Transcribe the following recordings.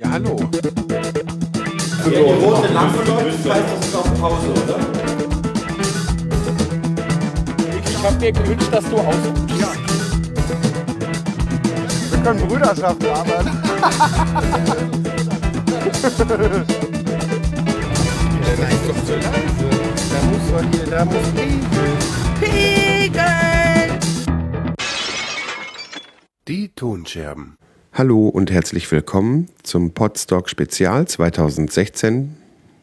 Ja, hallo. Wenn die rote Lampe läuft, heißt das ist auf Pause, oder? Ich hab mir gewünscht, dass du ausrufst. Ja. Wir können Brüderschaft arbeiten. Ist doch zu leise. Da muss doch hier, da muss Piegeln. Die Tonscherben. Hallo und herzlich willkommen zum Podstock Spezial 2016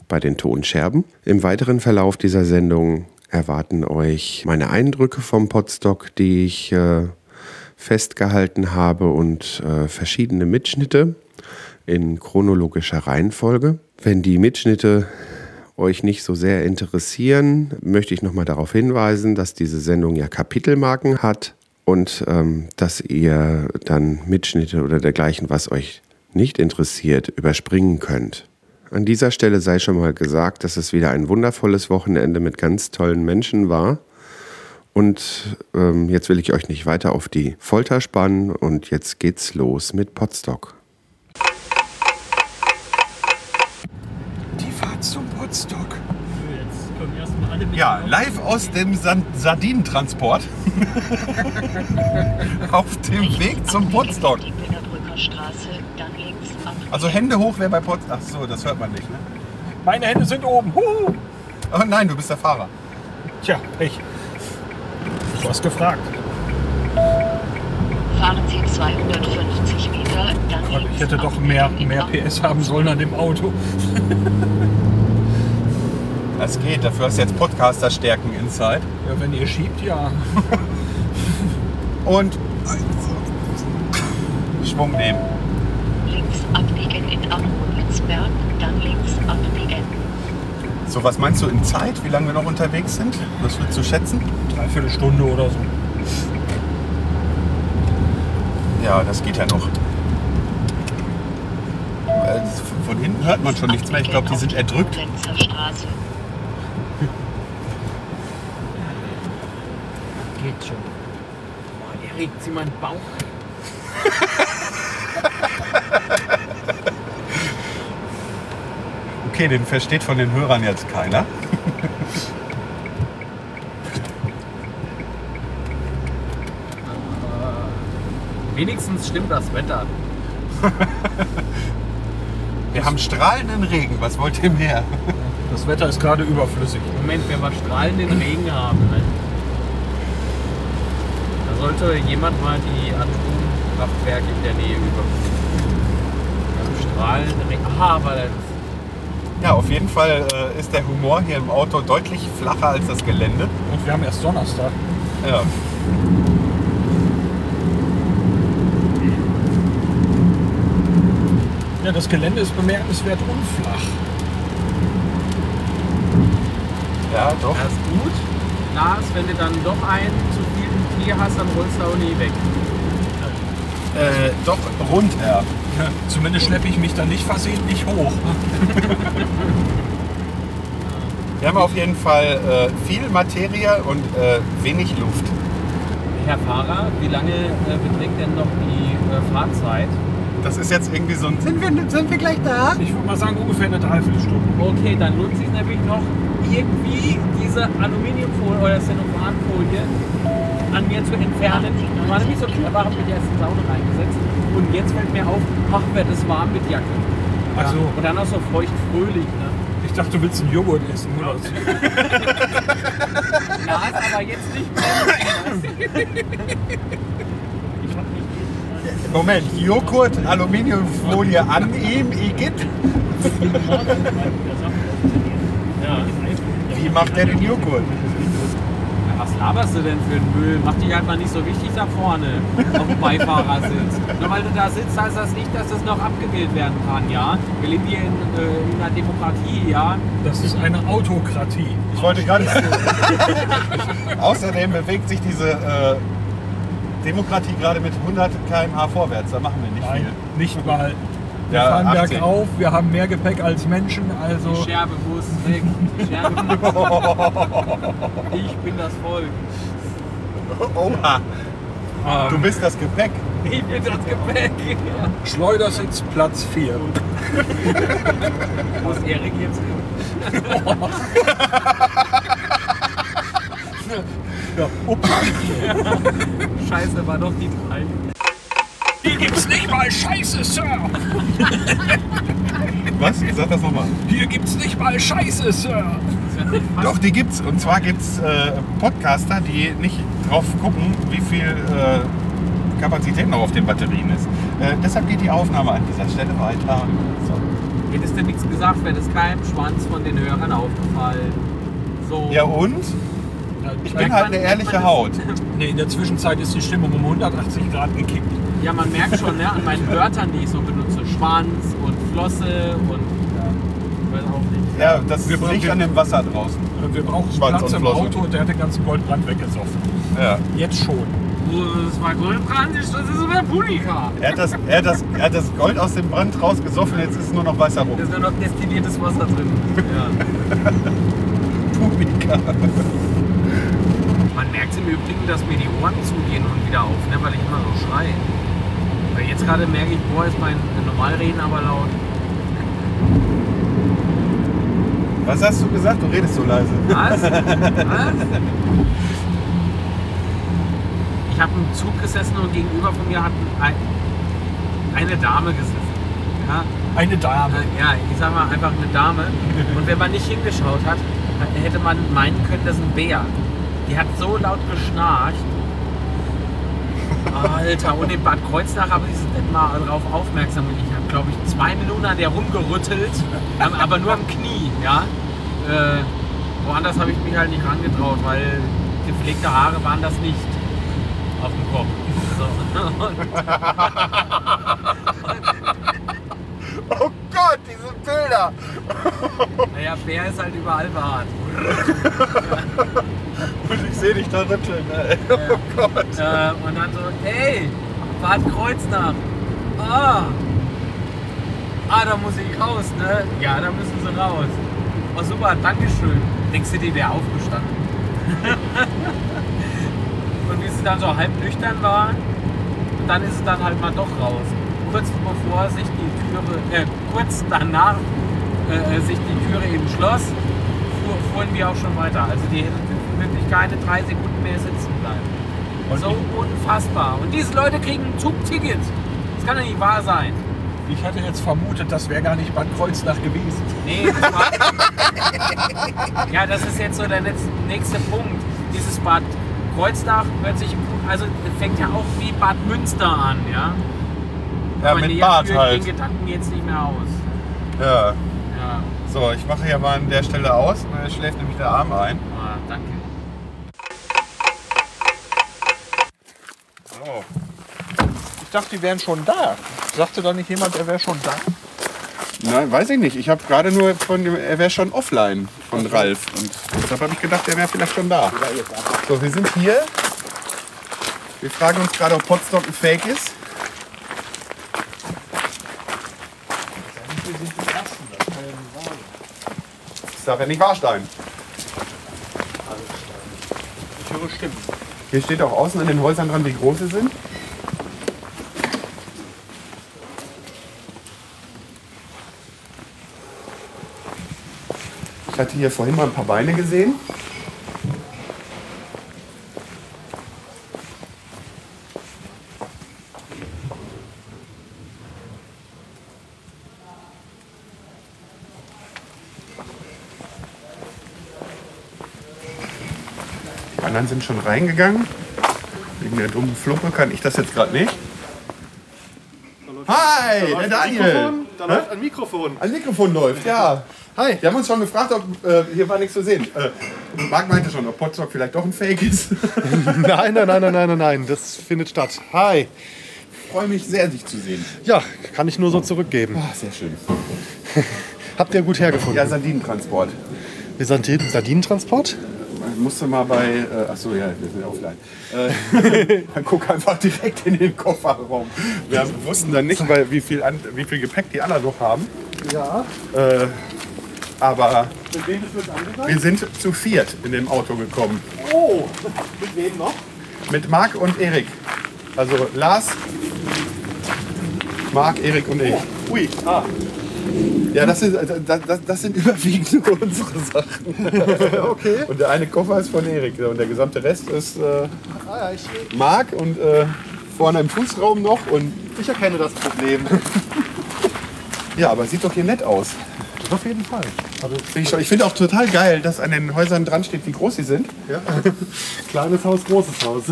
bei den Tonscherben. Im weiteren Verlauf dieser Sendung erwarten euch meine Eindrücke vom Podstock, die ich äh, festgehalten habe und äh, verschiedene Mitschnitte in chronologischer Reihenfolge. Wenn die Mitschnitte euch nicht so sehr interessieren, möchte ich nochmal darauf hinweisen, dass diese Sendung ja Kapitelmarken hat und ähm, dass ihr dann Mitschnitte oder dergleichen, was euch nicht interessiert, überspringen könnt. An dieser Stelle sei schon mal gesagt, dass es wieder ein wundervolles Wochenende mit ganz tollen Menschen war. Und ähm, jetzt will ich euch nicht weiter auf die Folter spannen und jetzt geht's los mit Potstock. Die Fahrt zum Potstock. Ja, live aus dem San Sardinentransport. Auf dem Weg zum ab. Also Hände hoch, wer bei Potstock. Ach so, das hört man nicht, ne? Meine Hände sind oben. Huhu. Oh nein, du bist der Fahrer. Tja, ich. Du hast gefragt. Fahren Sie 250 Meter, dann ich hätte doch mehr, mehr. PS haben sollen an dem Auto. Das geht, dafür hast du jetzt Podcaster-Stärken inside. Ja, wenn ihr schiebt, ja. Und Schwung nehmen. Links abbiegen in Arnowitzberg, dann links abbiegen. So, was meinst du in Zeit, wie lange wir noch unterwegs sind? Was würdest du schätzen? Dreiviertel Stunde oder so. Ja, das geht ja noch. Äh, Von hinten hört man schon nichts mehr. Ich glaube, die sind erdrückt. Straße. Geht schon. Boah, der regt sie meinen Bauch. Okay, den versteht von den Hörern jetzt keiner. Wenigstens stimmt das Wetter. Wir haben strahlenden Regen. Was wollt ihr mehr? Das Wetter ist gerade überflüssig. Moment, wenn wir strahlenden Regen haben, ne? Sollte jemand mal die Atomkraftwerke in der Nähe überprüfen. Strahlenden Regen. Aha, aber das Ja, auf jeden Fall äh, ist der Humor hier im Auto deutlich flacher als das Gelände. Und wir haben erst Donnerstag. Ja. Ja, das Gelände ist bemerkenswert unflach. Ja, doch. das ist gut. Lars, wenn du dann doch einen Tier hast, dann rollst du auch nie weg. Äh, doch, rund. Ja, zumindest schleppe ich mich da nicht versehentlich hoch. Wir haben auf jeden Fall äh, viel Materie und äh, wenig Luft. Herr Fahrer, wie lange äh, beträgt denn noch die äh, Fahrzeit? Das ist jetzt irgendwie so ein. Sind wir, sind wir gleich da? Ich würde mal sagen, ungefähr eine Dreiviertelstunde. Okay, dann lohnt sich nämlich noch irgendwie diese Aluminiumfolie oder Cellophanfolie an mir zu entfernen. Ich war nämlich so clever, habe mir die erste Saune reingesetzt und jetzt fällt mir auf, ach, wird es warm mit Jacke. Ach so. Und dann auch so feucht fröhlich. Ne? Ich dachte, du willst einen Joghurt essen. Oder? so. Ja, ist aber jetzt nicht mehr. Moment, Joghurt, Aluminiumfolie an ihm, Igitt. Wie macht der den Joghurt? Was laberst du denn für einen Müll? Mach dich halt mal nicht so wichtig da vorne auf dem Beifahrersitz. Nur weil du da sitzt, heißt das nicht, dass das noch abgewählt werden kann, ja? Wir leben hier in, äh, in einer Demokratie, ja? Das ist eine Autokratie. Ich wollte gerade Außerdem bewegt sich diese äh, Demokratie gerade mit 100 km/h vorwärts. Da machen wir nicht Nein, viel. nicht mal. Wir Ja, fahren 18. bergauf, wir haben mehr Gepäck als Menschen, also Die Scherbe muss weg. Die Scherbe muss Ich bin das Volk. Oha, du bist das Gepäck. Ich will das Gepäck. Schleudersitz Platz 4. Wo ist Erik jetzt hin? Ja, ups. Scheiße, war doch die drei. Hier gibt's nicht mal Scheiße, Sir. Was? Sag das nochmal. Hier gibt's nicht mal Scheiße, Sir. Doch, die gibt's. Und zwar gibt's äh, Podcaster, die nicht drauf gucken, wie viel äh, Kapazität noch auf den Batterien ist. Äh, deshalb geht die Aufnahme an dieser Stelle weiter. So. Hättest du nichts gesagt, wäre das keinem Schwanz von den Hörern aufgefallen. So. Ja und? Ich bin halt eine ehrliche Haut. Nee, in der Zwischenzeit ist die Stimmung um 180 Grad gekippt. Ja, man merkt schon ne, an meinen Wörtern, die ich so benutze. Schwanz und Flosse und. Ich weiß auch nicht. Ja, das Wir brauchen- liegt an dem Wasser draußen. Wir brauchen Schwanz Platz und im Flosse. Auto und der hat den ganzen Goldbrand weggesoffen. Ja. Jetzt schon. Oh, das war Goldbrand, das ist sogar Punika. Er hat, das, er, hat das, er hat das Gold aus dem Brand rausgesoffen, jetzt ist nur noch weißer rum. Da ist nur noch destilliertes Wasser drin. Ja. Punika. Man merkt im Übrigen, dass mir die Ohren zugehen und wieder auf, ne, weil ich immer so schreie. Jetzt gerade merke ich, boah, ist mein Normalreden aber laut. Was hast du gesagt? Du redest so leise. Was? Was? Ich habe im Zug gesessen und gegenüber von mir hat ein, eine Dame gesessen. Ja, Eine Dame. äh, ja, ich sag mal einfach eine Dame. Und wenn man nicht hingeschaut hat, hätte man meinen können, das ist ein Bär. Die hat so laut geschnarcht. Alter, und in Bad Kreuznach habe ich nicht mal darauf aufmerksam. Ich habe, glaube ich, zwei Minuten an der rumgerüttelt, aber nur am Knie, ja. Äh, woanders habe ich mich halt nicht rangetraut, weil gepflegte Haare waren das nicht auf dem Kopf. So. Oh Gott, diese Bilder. Naja, Bär ist halt überall behaart. Und ich sehe dich da rütteln. Ey. Oh Gott. Äh, und dann so, hey, Bad Kreuznach. Ah. Ah, da muss ich raus, ne? Ja, da müssen sie raus. Oh, super, Dankeschön. Denkst du, die wäre aufgestanden? und wie sie dann so halb nüchtern war, und dann ist sie dann halt mal doch raus. Kurz bevor sich die Türe, äh, kurz danach äh, sich die Türe eben schloss, fuhren wir auch schon weiter. Also die hätten wirklich keine drei Sekunden mehr sitzen bleiben. so unfassbar. Und diese Leute kriegen ein Zugticket. Das kann doch nicht wahr sein. Ich hatte jetzt vermutet, das wäre gar nicht Bad Kreuznach gewesen. Nee, das war. ja, das ist jetzt so der nächste, nächste Punkt. Dieses Bad Kreuznach hört sich, also fängt ja auch wie Bad Münster an, ja. Ja, Aber mit führt halt. den Gedanken jetzt nicht mehr aus. Ja. Ja, So, ich mache hier mal an der Stelle aus. Da schläft nämlich der Arm ein. ah, danke. So. Ich dachte, die wären schon da. Sagte doch nicht jemand, er wäre schon da? Nein, weiß ich nicht. Ich habe gerade nur von dem, er wäre schon offline von Ralf. Und deshalb habe ich gedacht, er wäre vielleicht schon da. So, wir sind hier. Wir fragen uns gerade, ob Potsdok ein Fake ist. Darf ja nicht wahr sein. Ich höre Stimmen. Hier steht auch außen an den Häusern dran, wie groß sie sind. Ich hatte hier vorhin mal ein paar Beine gesehen. Anderen sind schon reingegangen. Wegen der dummen Fluppe kann ich das jetzt gerade nicht. Hi, der Daniel. Da läuft ein Mikrofon. Ein Mikrofon läuft, ja. Hi. Wir haben uns schon gefragt, ob äh, hier war nichts zu sehen. Äh, Marc meinte schon, ob Potsdok vielleicht doch ein Fake ist. Nein, nein, nein, nein, nein, nein, nein. Das findet statt. Hi. Ich freue mich sehr, dich zu sehen. Ja, kann ich nur so zurückgeben. Ah, sehr schön. Habt ihr gut hergefunden? Ja, Sardinentransport. Wir sind hier Sardinentransport? Man musste mal bei. Äh, achso, ja, wir sind offline. Äh, dann guck einfach direkt in den Kofferraum. Wir wussten dann nicht, weil, wie, viel an, wie viel Gepäck die alle noch haben. Ja. Äh, aber Mit wem ist das angefangen? wir sind zu viert in dem Auto gekommen. Oh, mit wem noch? Mit Marc und Erik. Also Lars, Marc, Erik und ich. Ui. Ah. Ja, das, ist, also, das, das, das sind überwiegend nur unsere Sachen. Okay. Und der eine Koffer ist von Erik und der gesamte Rest ist äh, Ah, ja, Marc und äh, vorne im Fußraum noch. Und ich erkenne das Problem. ja, aber sieht doch hier nett aus. Auf jeden Fall. Also, ich finde auch total geil, dass an den Häusern dran steht, wie groß sie sind. ja. Kleines Haus, großes Haus.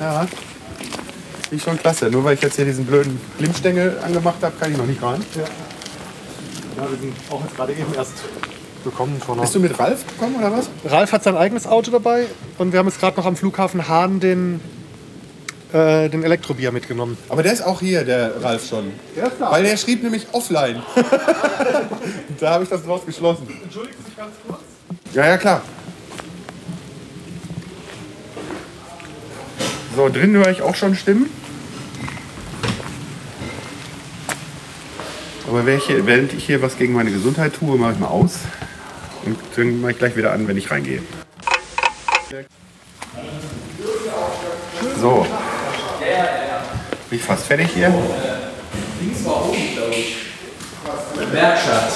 Ja. Finde ich schon klasse. Nur weil ich jetzt hier diesen blöden Glimmstängel angemacht habe, kann ich noch nicht rein. Ja, wir sind auch jetzt gerade eben erst gekommen. Einer Bist du mit Ralf gekommen oder was? Ralf hat sein eigenes Auto dabei und wir haben jetzt gerade noch am Flughafen Hahn den, äh, den Elektrobier mitgenommen. Aber der ist auch hier, der Ralf schon. Der ist da. Weil der schrieb nämlich offline. da habe ich das draus geschlossen. Entschuldigen Sie ganz kurz. Ja, ja, klar. So, drin höre ich auch schon Stimmen. Aber während ich, hier, während ich hier was gegen meine Gesundheit tue, mache ich mal aus. Und dann mache ich gleich wieder an, wenn ich reingehe. So. Bin ich fast fertig hier? Werkstatt.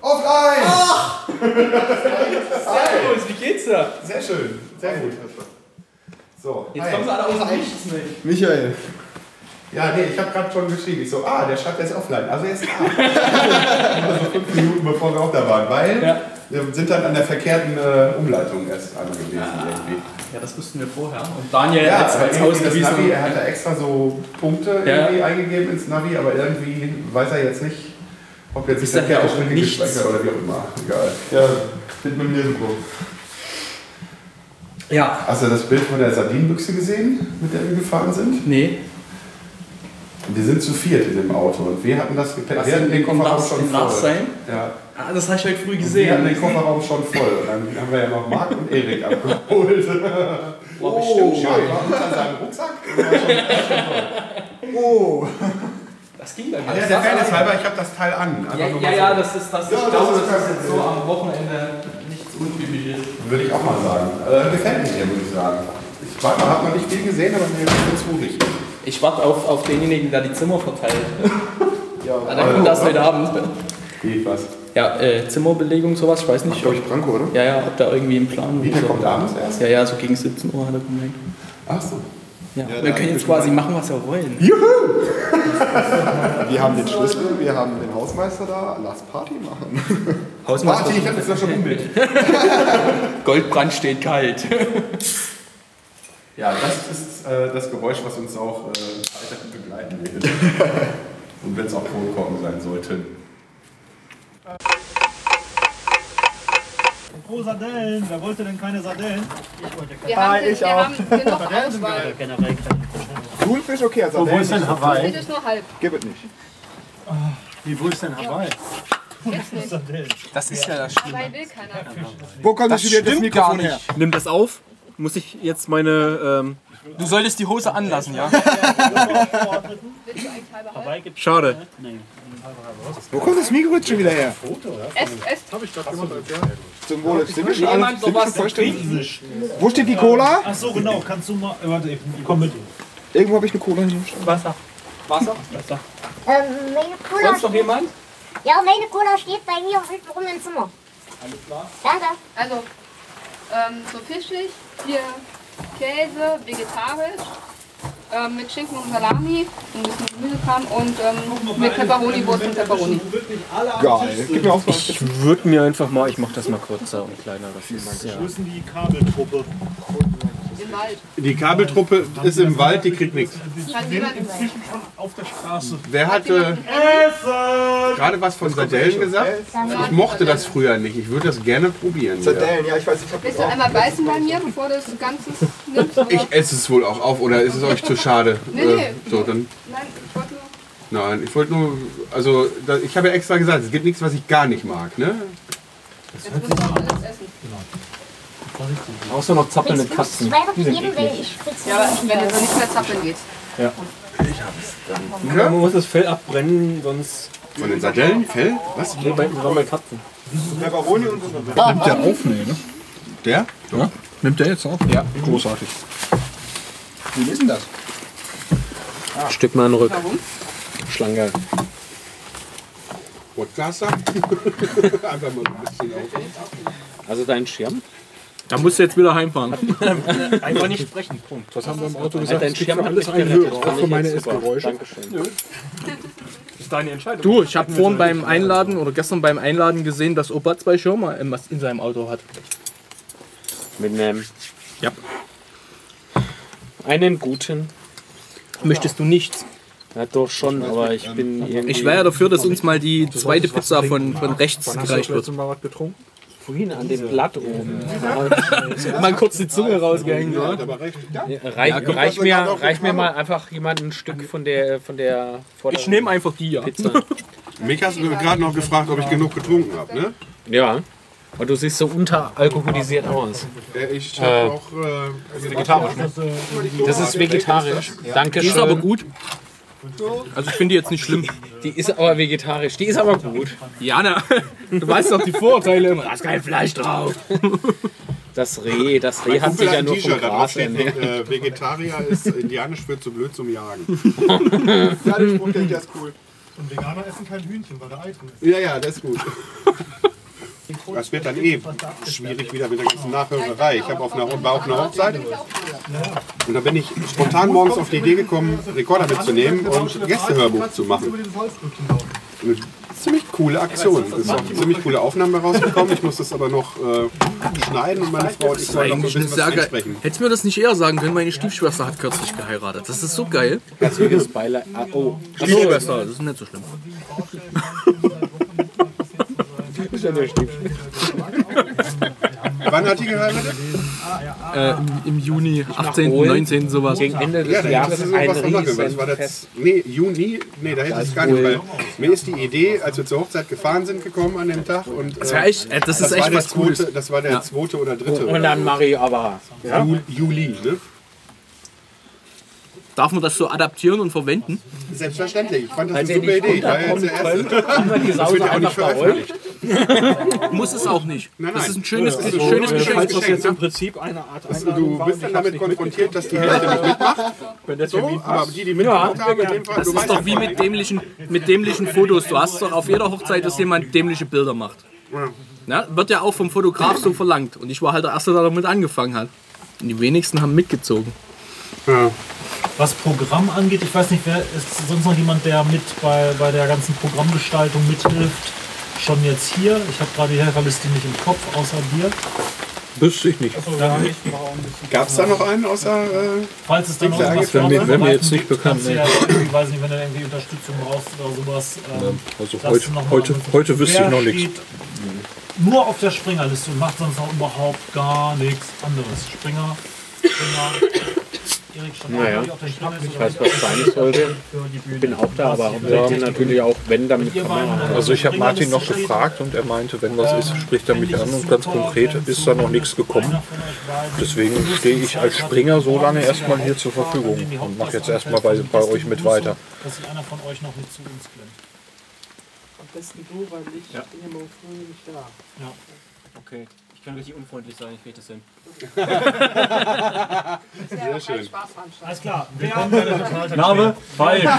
Offline! Servus, wie geht's dir? Sehr schön, sehr gut. So, Jetzt kommen sie alle aus dem Nichts nicht. Michael. Ja, nee, ich habe gerade schon geschrieben. Ich so, ah, der schreibt, er ist offline. Also er ist da. also fünf Minuten bevor wir auch da waren. Weil Ja. wir sind dann an der verkehrten äh, Umleitung erst einmal gewesen irgendwie. Ja, das wussten wir vorher. Und Daniel Ja, als irgendwie das Navi, ausgewiesen. er hat da extra so Punkte Ja. irgendwie eingegeben ins Navi, aber irgendwie weiß er jetzt nicht, ob jetzt Ist das ja Verkehr auch nichts. gespeichert oder wie auch immer. Egal. Ja, mit mir nirgendwo. Ja. Hast du das Bild von der Sardinenbüchse gesehen, mit der wir gefahren sind? Nee. Wir sind zu viert in dem Auto und wir hatten das. Was Wir hatten den Kofferraum das schon voll. Nachsein? Ja. Ah, das habe ich heute früh Wir gesehen. hatten den Kofferraum schon voll und dann haben wir ja noch Marc und Erik abgeholt. Boah, bestimmt ja, schön. war unter seinem Rucksack. Das ging dann Ja, der Fairness halber, ich habe das Teil an. Ja, ja, ja, das ist das. Ja, ich das glaube, ist das kein ist jetzt so am Wochenende nichts Untypisches. Würde ich auch mal sagen. Äh, gefällt mir hier, muss ich sagen. Ich habe noch nicht viel gesehen, aber mir ist es richtig. Ich warte auf, auf denjenigen, der die Zimmer verteilt. ja, dann kommt das heute Abend. Wie, was? Ja, äh, Zimmerbelegung, sowas, ich weiß nicht. Glaube ich Branko, oder? Ja, ja, ob da irgendwie ein Plan Wie, der kommt abends erst? Ja, ja, so gegen 17 Uhr hat er gemeint. Ach so. Ja, wir können jetzt quasi machen, was wir wollen. Wir haben den Schlüssel, wir haben den Hausmeister da. Lass Party machen. Hausmeister, Party, ich habe jetzt noch schon ein Bild. Goldbrand steht kalt. Ja, das ist äh, das Geräusch, was uns auch äh, weiterhin begleiten wird. Und wenn es auch Kronkorken sein sollten. Oh, Sardellen. Wer wollte denn keine Sardellen? Wir haben, wir haben genug Auswahl. Thunfisch, okay, also Wo ist denn Hawaii? Das ist nur halb. Gib es nicht. Wie, wo ist denn Hawaii? Jetzt nicht. Sardellen. Das ist ja das Hawaii will keiner. Wo kommt das wieder das Mikrofon her? Nimm das auf. Muss ich jetzt meine. Ähm, Du solltest die Hose anlassen, ja? Schade. Wo kommt das Mikro jetzt schon wieder her? Esst, esst. Zum Wohle. Sind wir schon, alle, Jemand sind wir schon vollständig? Wo steht die Cola? Ach so, genau. Kannst du mal. Warte, ich komm mit. Irgendwo habe ich eine Cola hier. Wasser. Wasser? Ähm, meine Cola Sonst noch jemand? Ja, meine Cola steht bei mir rum im Zimmer. Alles klar. Danke. Also, ähm, so fischig, hier Käse, vegetarisch, ähm, mit Schinken und Salami, ein bisschen Gemüsekram und ähm, mit Pepperoni-Wurst und Pepperoni. Geil. Gib mir auch was. Ich würde mir einfach mal. Ich mache das mal kürzer und kleiner. Das ist, ja. Die Kabeltruppe? Im Wald. Die Kabeltruppe ist im Wald, die kriegt nichts. Inzwischen schon auf der Straße. Wer hatte gerade was von Sardellen gesagt? Ich mochte das früher nicht. Ich würde das gerne probieren. Sardellen, ja, ich weiß, ich habe Willst du einmal beißen bei mir, bevor du das Ganze nimmst? Oder? Ich esse es wohl auch auf, oder ist es euch zu schade? Nee, nee. Äh, so, dann. Nein, ich wollte nur. Nein, ich wollte nur. Also, da, ich habe ja extra gesagt, es gibt nichts, was ich gar nicht mag. Ne? Jetzt musst du auch alles essen. Außer noch zappelnde Ich muss Katzen. weil ich spritze Ja, aber wenn du so nicht mehr zappeln gehst. Man muss das Fell abbrennen, sonst. Von den Sardellen? Fell? Was? Nee, bei, das waren bei Katzen. Pepperoni und so. Nimmt der auf? Nee, ne? Der? Nimmt der jetzt auf? Ja. Großartig. Wie ist denn das? Stück mal in den Rück. Warum? Schlange. Podcaster? Einfach mal ein bisschen auf. Also dein Schirm? Da musst du jetzt wieder heimfahren. Einfach nicht sprechen. Punkt. Was haben wir im Auto gesagt? dein Schirm alles einen. Hörer, auch für ich meine. Essgeräusche. Dankeschön. Das ist deine Entscheidung. Du, ich habe vorhin beim Einladen oder gestern beim Einladen gesehen, dass Opa zwei Schirme im- in seinem Auto hat. Mit einem. Ja. Einen guten. Möchtest du nichts? Ja, doch schon, aber ich bin irgendwie. Ich wäre ja dafür, dass uns mal die zweite Pizza von, von rechts hast du gereicht wird. letzte Mal was getrunken? Vorhin an dem Blatt oben. Mal kurz die Zunge rausgehängt? Reich, Ja, reich, guck, mir, reich mir mal einfach jemand ein Stück von der von der Ich nehme einfach die, ja. Pizza. Mich hast du gerade noch gefragt, ob ich genug getrunken habe, ne? Ja. Und du siehst so unteralkoholisiert aus. Äh, Ich Äh, habe auch äh, vegetarisch. Das ist vegetarisch. Danke Die ist aber gut. Also ich finde die jetzt nicht schlimm. Die ist aber vegetarisch. Die ist aber gut. Ja, ne? Du weißt doch die Vorurteile immer. Da ist kein Fleisch drauf. Das Reh, das Reh Mein hat Kumpel sich ja nur vom Gras ernährt. äh, Vegetarier ist indianisch für zu blöd zum Jagen. Ja, den Spruch, der ist cool. Und Veganer essen kein Hühnchen, weil da Ei drin ist. Ja, ja, das ist gut. Das wird dann eh schwierig wieder mit der ganzen Nachhörerei. Ich habe auf einer, war auf einer Hochzeit und da bin ich spontan morgens auf die Idee gekommen, Rekorder mitzunehmen und Gästehörbuch zu machen. Eine ziemlich coole Aktion. Es ist auch ziemlich coole Aufnahmen rausgekommen. Ich muss das aber noch äh, schneiden und meine Frau und ich sollen noch ein eine bisschen was einsprechen. Hättest du mir das nicht eher sagen können, meine Stiefschwester hat kürzlich geheiratet. Das ist so geil. Herzliches Beileid. Ah, oh. Stiefschwester, das ist nicht so schlimm. Ist ja der Stiefschwester. Wann hat die geheiratet? Äh, im, Im Juni, 18., holen. 19. sowas. Gegen Ende des Ja, da Jahres ist ein. Was war das? Nee, Juni? Nee, da hätte ich es gar nicht. Weil mir ist die Idee, als wir zur Hochzeit gefahren sind, gekommen an dem Tag. Und, Das war echt- äh, das ist war echt der was Cooles. zweite, Das war der Ja. zweite oder dritte. Und dann Marie aber. ja? Ju- Juli, ne? Darf man das so adaptieren und verwenden? Selbstverständlich. Ich fand das Als eine super Idee. War ja jetzt der erste. Das wird ja auch nicht veröffentlicht. Muss es auch nicht. Nein, Das nein. ist ein schönes, Das ein ist schönes Geschenk. schönes Das ist jetzt im Prinzip eine Art Also, Einladung du bist dann damit konfrontiert, dass die Hälfte nicht mitmacht. Wenn der So, aber die, die mitgemacht haben, in dem Fall, Das du ist doch wie mit dämlichen, mit dämlichen Fotos. Du hast doch auf jeder Hochzeit, dass jemand dämliche Bilder macht. Na, wird ja auch vom Fotograf so verlangt. Und ich war halt der Erste, der damit angefangen hat. Und die wenigsten haben mitgezogen. Was Programm angeht, ich weiß nicht, wer ist sonst noch jemand, der mit bei, bei der ganzen Programmgestaltung mithilft? Schon jetzt hier. Ich habe gerade die Helferliste nicht im Kopf, außer dir. Wüsste ich nicht. Gab es da noch einen außer. Äh, Falls es dann noch irgendwas da Wäre mir- wäre mir jetzt nicht bekannt, kannst du nee. Ja, irgendwie, weiß nicht, wenn du irgendwie Unterstützung brauchst oder sowas. Ähm, Also heute- heute- heute wüsste ich noch nichts. Nur auf der Springerliste und macht sonst noch überhaupt gar nichts anderes. Springer, Springer. Naja, ich weiß, was sein sollte. Ich bin auch da, aber hauptsächlich natürlich auch, wenn dann mit Kamera. Also ich habe Martin noch gefragt und er meinte, wenn was ist, spricht er mich an und ganz konkret ist da noch nichts gekommen. Deswegen stehe ich als Springer so lange erstmal hier zur Verfügung und mache jetzt erstmal bei, bei euch mit weiter. Dass sich einer von euch noch mit zu uns klemmt. Am besten du, weil ich bin ja morgen früh nicht da. Ja. Okay, ich kann richtig unfreundlich sein, ich kriege das hin. Sehr schön. Alles klar. Wer Name? Falk.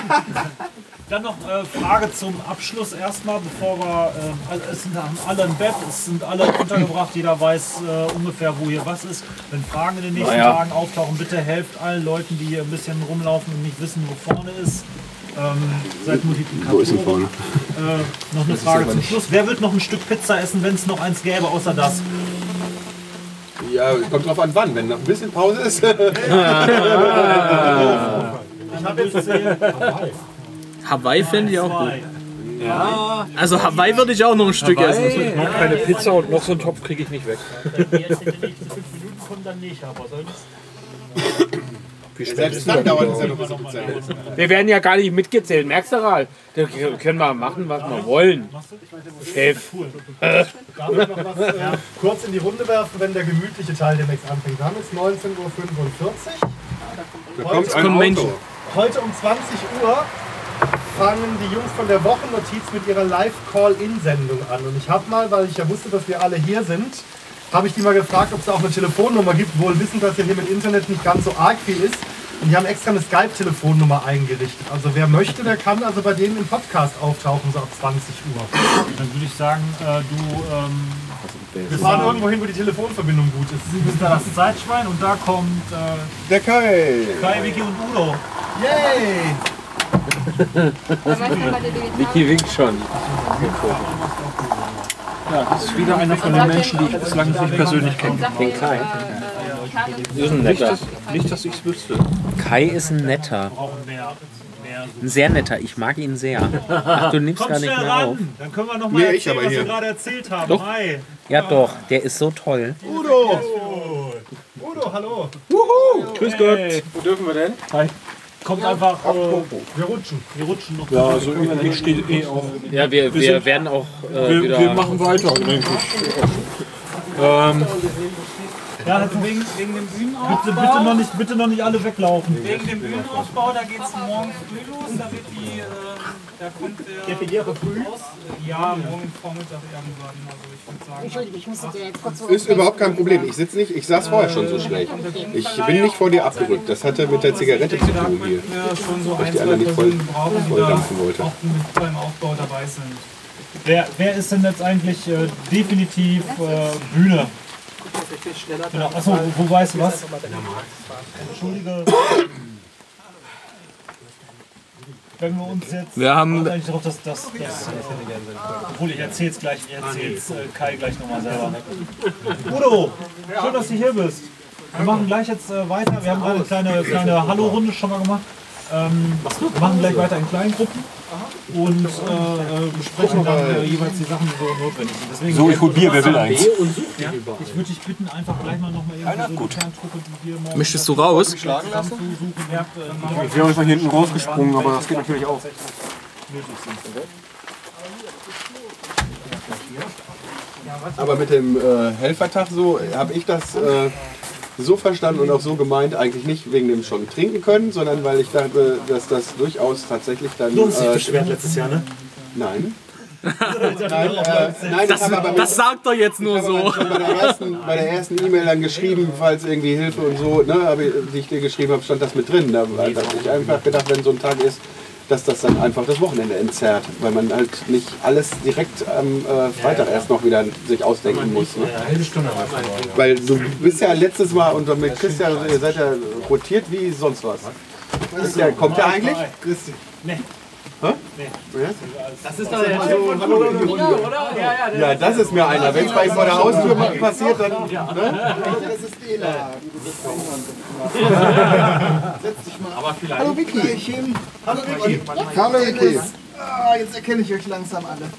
Dann noch äh, Frage zum Abschluss erstmal, bevor wir. Äh, also es sind alle im Bett, es sind alle untergebracht, jeder weiß äh, ungefähr, wo hier was ist. Wenn Fragen in den nächsten Naja. Tagen auftauchen, bitte helft allen Leuten, die hier ein bisschen rumlaufen und nicht wissen, wo vorne ist. Ähm, seid Multiplikatoren. Wo ist denn vorne? Äh, noch eine Frage zum Schluss. Wer wird noch ein Stück Pizza essen, wenn es noch eins gäbe, außer das? Ja, kommt drauf an, wann. Wenn noch ein bisschen Pause ist. Ich habe jetzt zehn. Hawaii fände ich auch gut. Ja. Also Hawaii würde ich auch noch ein Stück essen. Noch keine Pizza und noch so einen Topf kriege ich nicht weg. Wenn die jetzt in den nächsten fünf Minuten kommen, dann nicht, aber sonst. Wie spät Selbst ist dann dauert es ja noch bis. Wir werden ja gar nicht mitgezählt, merkst du, Ralf? Da können wir machen, was wir wollen. Chef. Darf ich noch was äh, kurz in die Runde werfen, wenn der gemütliche Teil demnächst anfängt? Wir haben jetzt 19.45 Uhr. Da kommt Heute, ein. Menschen. heute um 20 Uhr fangen die Jungs von der Wochennotiz mit ihrer Live-Call-In-Sendung an. Und ich habe mal, weil ich ja wusste, dass wir alle hier sind, habe ich die mal gefragt, ob es da auch eine Telefonnummer gibt, wohl wissend, dass ja hier mit Internet nicht ganz so arg viel ist. Und die haben extra eine Skype-Telefonnummer eingerichtet. Also wer möchte, der kann also bei denen im Podcast auftauchen, so ab 20 Uhr. Dann würde ich sagen, äh, du ähm, Wir fahren irgendwo hin, wo die Telefonverbindung gut ist. Sie bist da das Zeitschwein und da kommt äh, Der Kai. Kai, Vicky und Udo. Yay! Vicky winkt schon. Ja, das ist wieder einer von den Menschen, die ich bislang nicht persönlich kenne. Den Kai. Das ist ein Nicht, netter. dass, nicht, dass ich es wüsste. Kai ist ein netter. Brauchen mehr, mehr Ein sehr netter. Ich mag ihn sehr. Ach, du nimmst Komm gar nicht mehr auf. dann können wir noch mal Nee, ich erzählen, aber was wir hier. gerade erzählt haben. Doch. Hi. Ja doch, der ist so toll. Udo! Udo, hallo! Grüß Gott. Wo dürfen wir denn? Hi. Kommt einfach. Äh, Wir rutschen. wir rutschen noch. Ja, also ich, ich stehe eh auf. Ja, wir, Wir werden auch äh, Wir, wieder. wir machen weiter, denke ich. Ähm, Ja, also wegen, wegen dem Bühnenaufbau. Bitte, bitte, noch nicht, bitte noch nicht alle weglaufen. Wegen dem Bühnenaufbau, da geht es morgen früh los. Da wird die. Äh, da kommt der. Premiere früh? Aus, ja, morgen Vormittag irgendwann. Also ich würde sagen. Entschuldige, ich musste dir jetzt kurz so. Ist überhaupt kein Problem. Ich sitze nicht, ich saß vorher schon so schlecht. Ich bin nicht vor dir abgerückt. Das hatte mit der Zigarette zu tun hier. wir schon so Weil ich die alle nicht voll, Personen brauchen, die voll da dampfen wollte. beim Aufbau dabei sind. Wer, wer ist denn jetzt eigentlich äh, definitiv äh, Bühne? Genau. Achso, wo, wo weißt du was? Entschuldige. Wenn wir uns jetzt. Wir haben- eigentlich darauf, dass das. das obwohl ich erzähl's gleich, ich erzähl's äh, Kai gleich nochmal selber. Udo, schön, dass du hier bist. Wir machen gleich jetzt äh, weiter. Wir haben gerade eine kleine, kleine Hallo-Runde schon mal gemacht. Ähm, wir machen gleich weiter in kleinen Gruppen und äh, äh, besprechen dann äh, jeweils die Sachen, die so notwendig sind. Deswegen, So, ich hol Bier, wer will eins? Ja, ich würde dich bitten, einfach gleich mal nochmal irgendwie so die Kerntruppe, die wir morgen Möchtest du raus? Ich wäre einfach hinten rausgesprungen, aber das geht natürlich auch. Aber mit dem äh, Helfertag so habe ich das äh, so verstanden und auch so gemeint, eigentlich nicht wegen dem schon trinken können, sondern weil ich dachte, dass das durchaus tatsächlich dann. Du hast dich äh, beschwert letztes Jahr, ne? Nein. Nein, äh, nein Das, mit, das sagt er jetzt nur so. bei der ersten, bei der ersten E-Mail dann geschrieben, falls irgendwie Hilfe und so, ne, die ich dir geschrieben habe, stand das mit drin. Da habe ich einfach gedacht, wenn so ein Tag ist, dass das dann einfach das Wochenende entzerrt, weil man halt nicht alles direkt am äh, Freitag erst noch wieder sich ausdenken muss. Ne? Weil du bist ja letztes Mal und mit Christian, ihr seid ja rotiert wie sonst was. Ist der, kommt der eigentlich? Christi. Nee. Hä? Nee. Ja? Das ist doch der Chef von Hallo Runde, oder? Ja, ja, der Ja, das ist mir einer. Wenn es bei ihm vor der Haustür passiert, dann. Ne? Das ist Ela. Setz dich mal. Aber vielleicht. Hallo Vicky. Hallo Vicky. Hallo Vicky. Ah, jetzt erkenne ich euch langsam alle.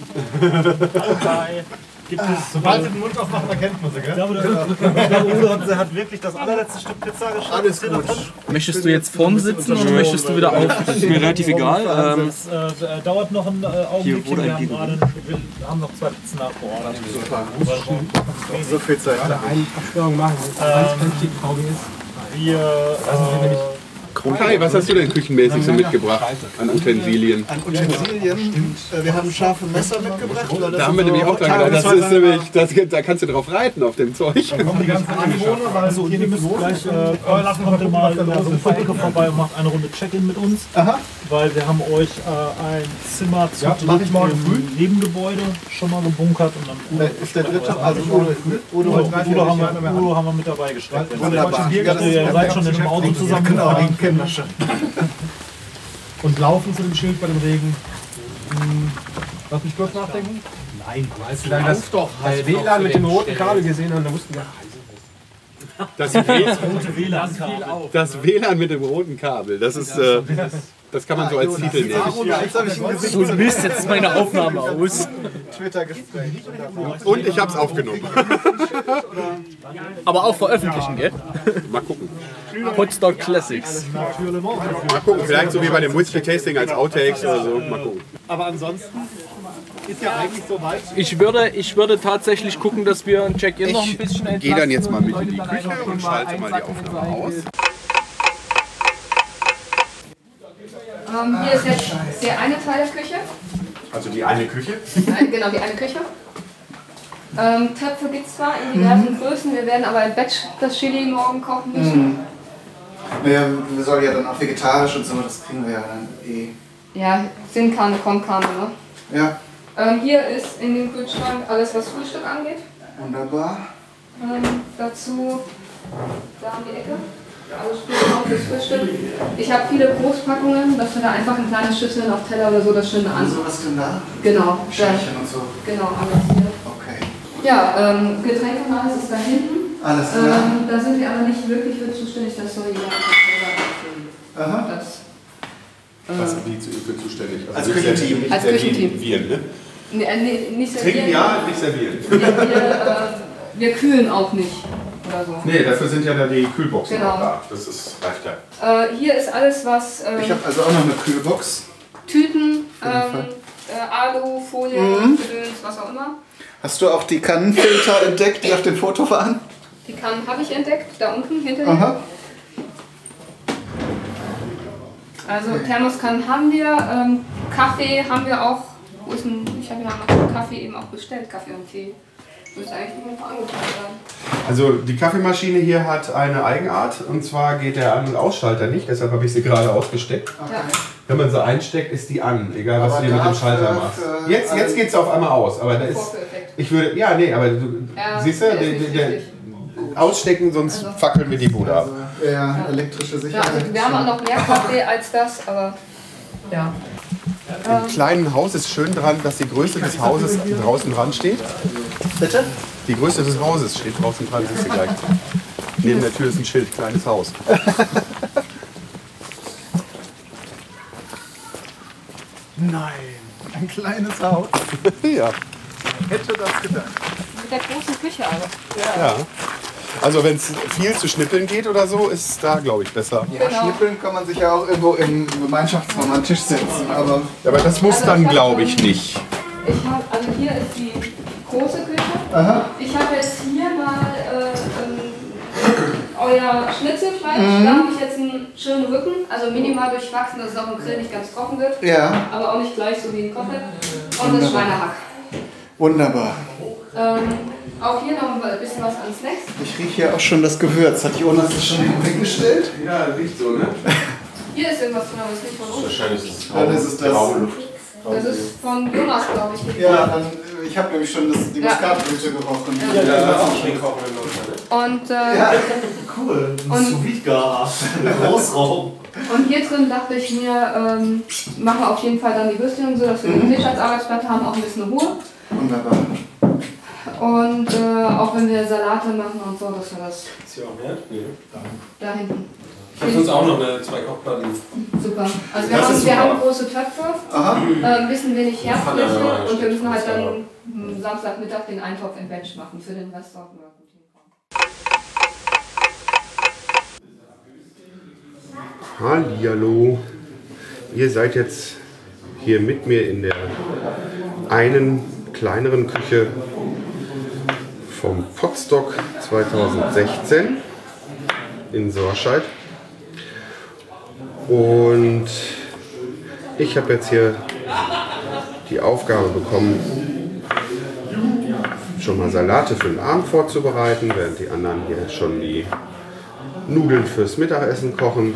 Gibt es, Sobald sie den Mund aufmachen, erkennt man sie, ich gell? glaube, der, Udo hat, hat wirklich das allerletzte Stück Pizza geschafft. Alles hier gut. Möchtest du jetzt vorn sitzen oder möchtest du wieder auf? Das ist mir relativ egal. Ähm, Das äh, dauert noch einen äh, Augenblick. Wir haben, gerade, wir haben noch zwei Pizzen nachgeordert. So viel Zeit. Eine Absperrung machen, Ähm, die Auge ist. wir, äh, Kai, was hast du denn küchenmäßig so mitgebracht an Utensilien? An Utensilien. Äh, Wir haben scharfe Messer mitgebracht. Da haben wir nämlich so auch dran gedacht. Das ist nämlich, das, da kannst du drauf reiten auf dem Zeug. Kommen die ganzen Anwohner, weil also, ihr müsst gleich, äh, kommt ihr mal in der Ecke vorbei und macht eine Runde Check-in mit uns. Aha. Weil wir haben euch äh, ein Zimmer zu Ja, mach ich morgen früh. im Nebengebäude schon mal gebunkert. Und dann Äh, Ist der dritte, also Udo. Udo Udo, Udo, haben wir, Udo haben wir mit dabei gesteckt. Wunderbar. Dachte, ihr seid schon in einem Auto zusammen. Kennen wir schon. Und laufen zu dem Schild bei dem Regen. Hm, Lass mich kurz nachdenken. Nein, als wir dann das, das WLAN mit dem roten Kabel gesehen haben, da wussten wir, Das, WLAN, Rote WLAN-Kabel. das WLAN mit dem roten Kabel, das ist, äh, das kann man so als Titel nehmen. Ich Du Mist, jetzt ist meine Aufnahme aus. Twitter-Gespräch. Und ich hab's aufgenommen. Aber auch veröffentlichen, gell? Mal gucken. Podstock Classics. Mal gucken, vielleicht so wie bei dem Whisky-Tasting als Outtakes oder so. Mal gucken. Aber ansonsten ist ja eigentlich so weit. Ich würde, ich würde tatsächlich gucken, dass wir ein Check-in noch ein bisschen entlasten. Geh dann jetzt mal mit in die Küche und schalte mal die Aufnahme so aus. Ähm, hier ist jetzt der eine Teil der Küche. Also die eine Küche? Nein, genau, die eine Küche. Ähm, Töpfe gibt es zwar in diversen Größen, wir werden aber im Batch das Chili morgen kochen müssen. Naja, wir sollen ja dann auch vegetarisch und so, das kriegen wir ja dann eh. Ja, sind keine, kommt keine, ne? Ja, Ähm, hier ist in dem Kühlschrank alles, was Frühstück angeht. wunderbar. Ähm, dazu da an die Ecke. Alles Frühstück fürs Frühstück. Ich habe viele Großpackungen, dass wir da einfach in kleine Schüsseln auf Teller oder so das schön an. Und sowas denn da? Genau. Schälchen und so. Genau, alles hier. Okay. Ja, ähm, Getränke und alles ist da hinten. Alles klar. Ähm, da sind wir aber nicht wirklich für zuständig, das soll jeder selber. Aha. Das, Was ähm, sind die für zuständig? Als wir Küchenteam. servieren nicht Als servieren, Küchenteam. Wir, ne? nee, äh, nee, nicht Trinken servieren. ja, nicht servieren. Wir, wir, äh, wir kühlen auch nicht. Oder so. Nee, dafür sind ja da die Kühlboxen Genau. auch da. Das ist, reicht ja. Äh, hier ist alles, was ähm, Ich habe also auch noch eine Kühlbox. Tüten, ähm, äh, Alu, Folie, Mhm. Gedöns, was auch immer. Hast du auch die Kannenfilter entdeckt, die auf dem Foto waren? Die Kannen habe ich entdeckt, da unten hinter dir. Aha. Also Thermoskannen haben wir, ähm, Kaffee haben wir auch. Wo ist denn, ich habe ja noch Kaffee eben auch bestellt, Kaffee und Tee. Müsste eigentlich irgendwo angefragt werden. Also die Kaffeemaschine hier hat eine Eigenart und zwar geht der An- und Ausschalter nicht, deshalb habe ich sie gerade ausgesteckt. Ja. Wenn man sie einsteckt, ist die an, egal was Aber du dir mit dem Schalter machst. Jetzt, jetzt geht es auf einmal aus, aber da ist. Ich würde. Ja, nee, aber du. Ja, siehst du, der der, nicht der, ausstecken, sonst Also- fackeln wir die Bude ab. Ja, elektrische Ja, Sicherheit. also wir haben auch noch mehr Kaffee als das, aber ja. Im kleinen Haus ist schön dran, dass die Größe des Hauses draußen dran steht. Bitte? Die Größe des Hauses steht draußen dran, siehst du gleich. Neben der Tür ist ein Schild, kleines Haus. Nein, ein kleines Haus. ja. Hätte das gedacht. Mit der großen Küche aber. ja. Also wenn es viel zu schnippeln geht oder so, ist es da, glaube ich, besser. Ja, schnippeln kann man sich ja auch irgendwo im Gemeinschaftsraum an den Tisch setzen, aber... Aber das muss Also dann, hab glaube ich, nicht. Ich habe, also hier ist die große Küche. Aha. Ich habe jetzt hier mal äh, ähm, euer Schnitzelfleisch. Mhm. Da habe ich jetzt einen schönen Rücken, also minimal durchwachsen, dass es auch im Grill nicht ganz trocken wird. Ja. Aber auch nicht gleich so wie ein Kotelett. Und das. Schweinehack. Wunderbar. Ähm, auch hier noch ein bisschen was an Snacks. Ich rieche ja auch schon das Gewürz. Hat Jonas das schon weggestellt? Ja, riecht so, ne? Hier ist irgendwas drin, aber es ist nicht von uns. Wahrscheinlich ist es Ja, das ist das. Das ist von Jonas, glaube ich. Ja, dann, äh, ich habe nämlich schon das, die Ja. Muskatblüte gerochen. Ja. Ja, auch schon kochen. Und, äh, Ja. Cool, ein Sous-Vide-Gar. Großraum. Und hier drin dachte ich mir, ähm, machen wir auf jeden Fall dann die Würstchen und so, dass wir Mhm. den Tisch als Arbeitsplatte haben, auch ein bisschen Ruhe. Wunderbar. Und äh, auch wenn wir Salate machen und so, dass wir das Ist hier auch mehr? Nee. da hinten. Ich habe sonst auch noch eine, zwei Kochplatten. Super. Also wir Das haben, wir haben große Töpfe, Aha. äh, ein bisschen wenig Herdfläche Ja, und wir müssen halt dann Samstagmittag den Eintopf im Bench machen. Für den Rest sollten wir gut hinkommen. Hallihallo. Ihr seid jetzt hier mit mir in der einen kleineren Küche vom Potstock 2016 in Sorscheid. Und ich habe jetzt hier die Aufgabe bekommen, schon mal Salate für den Abend vorzubereiten, während die anderen hier schon die Nudeln fürs Mittagessen kochen.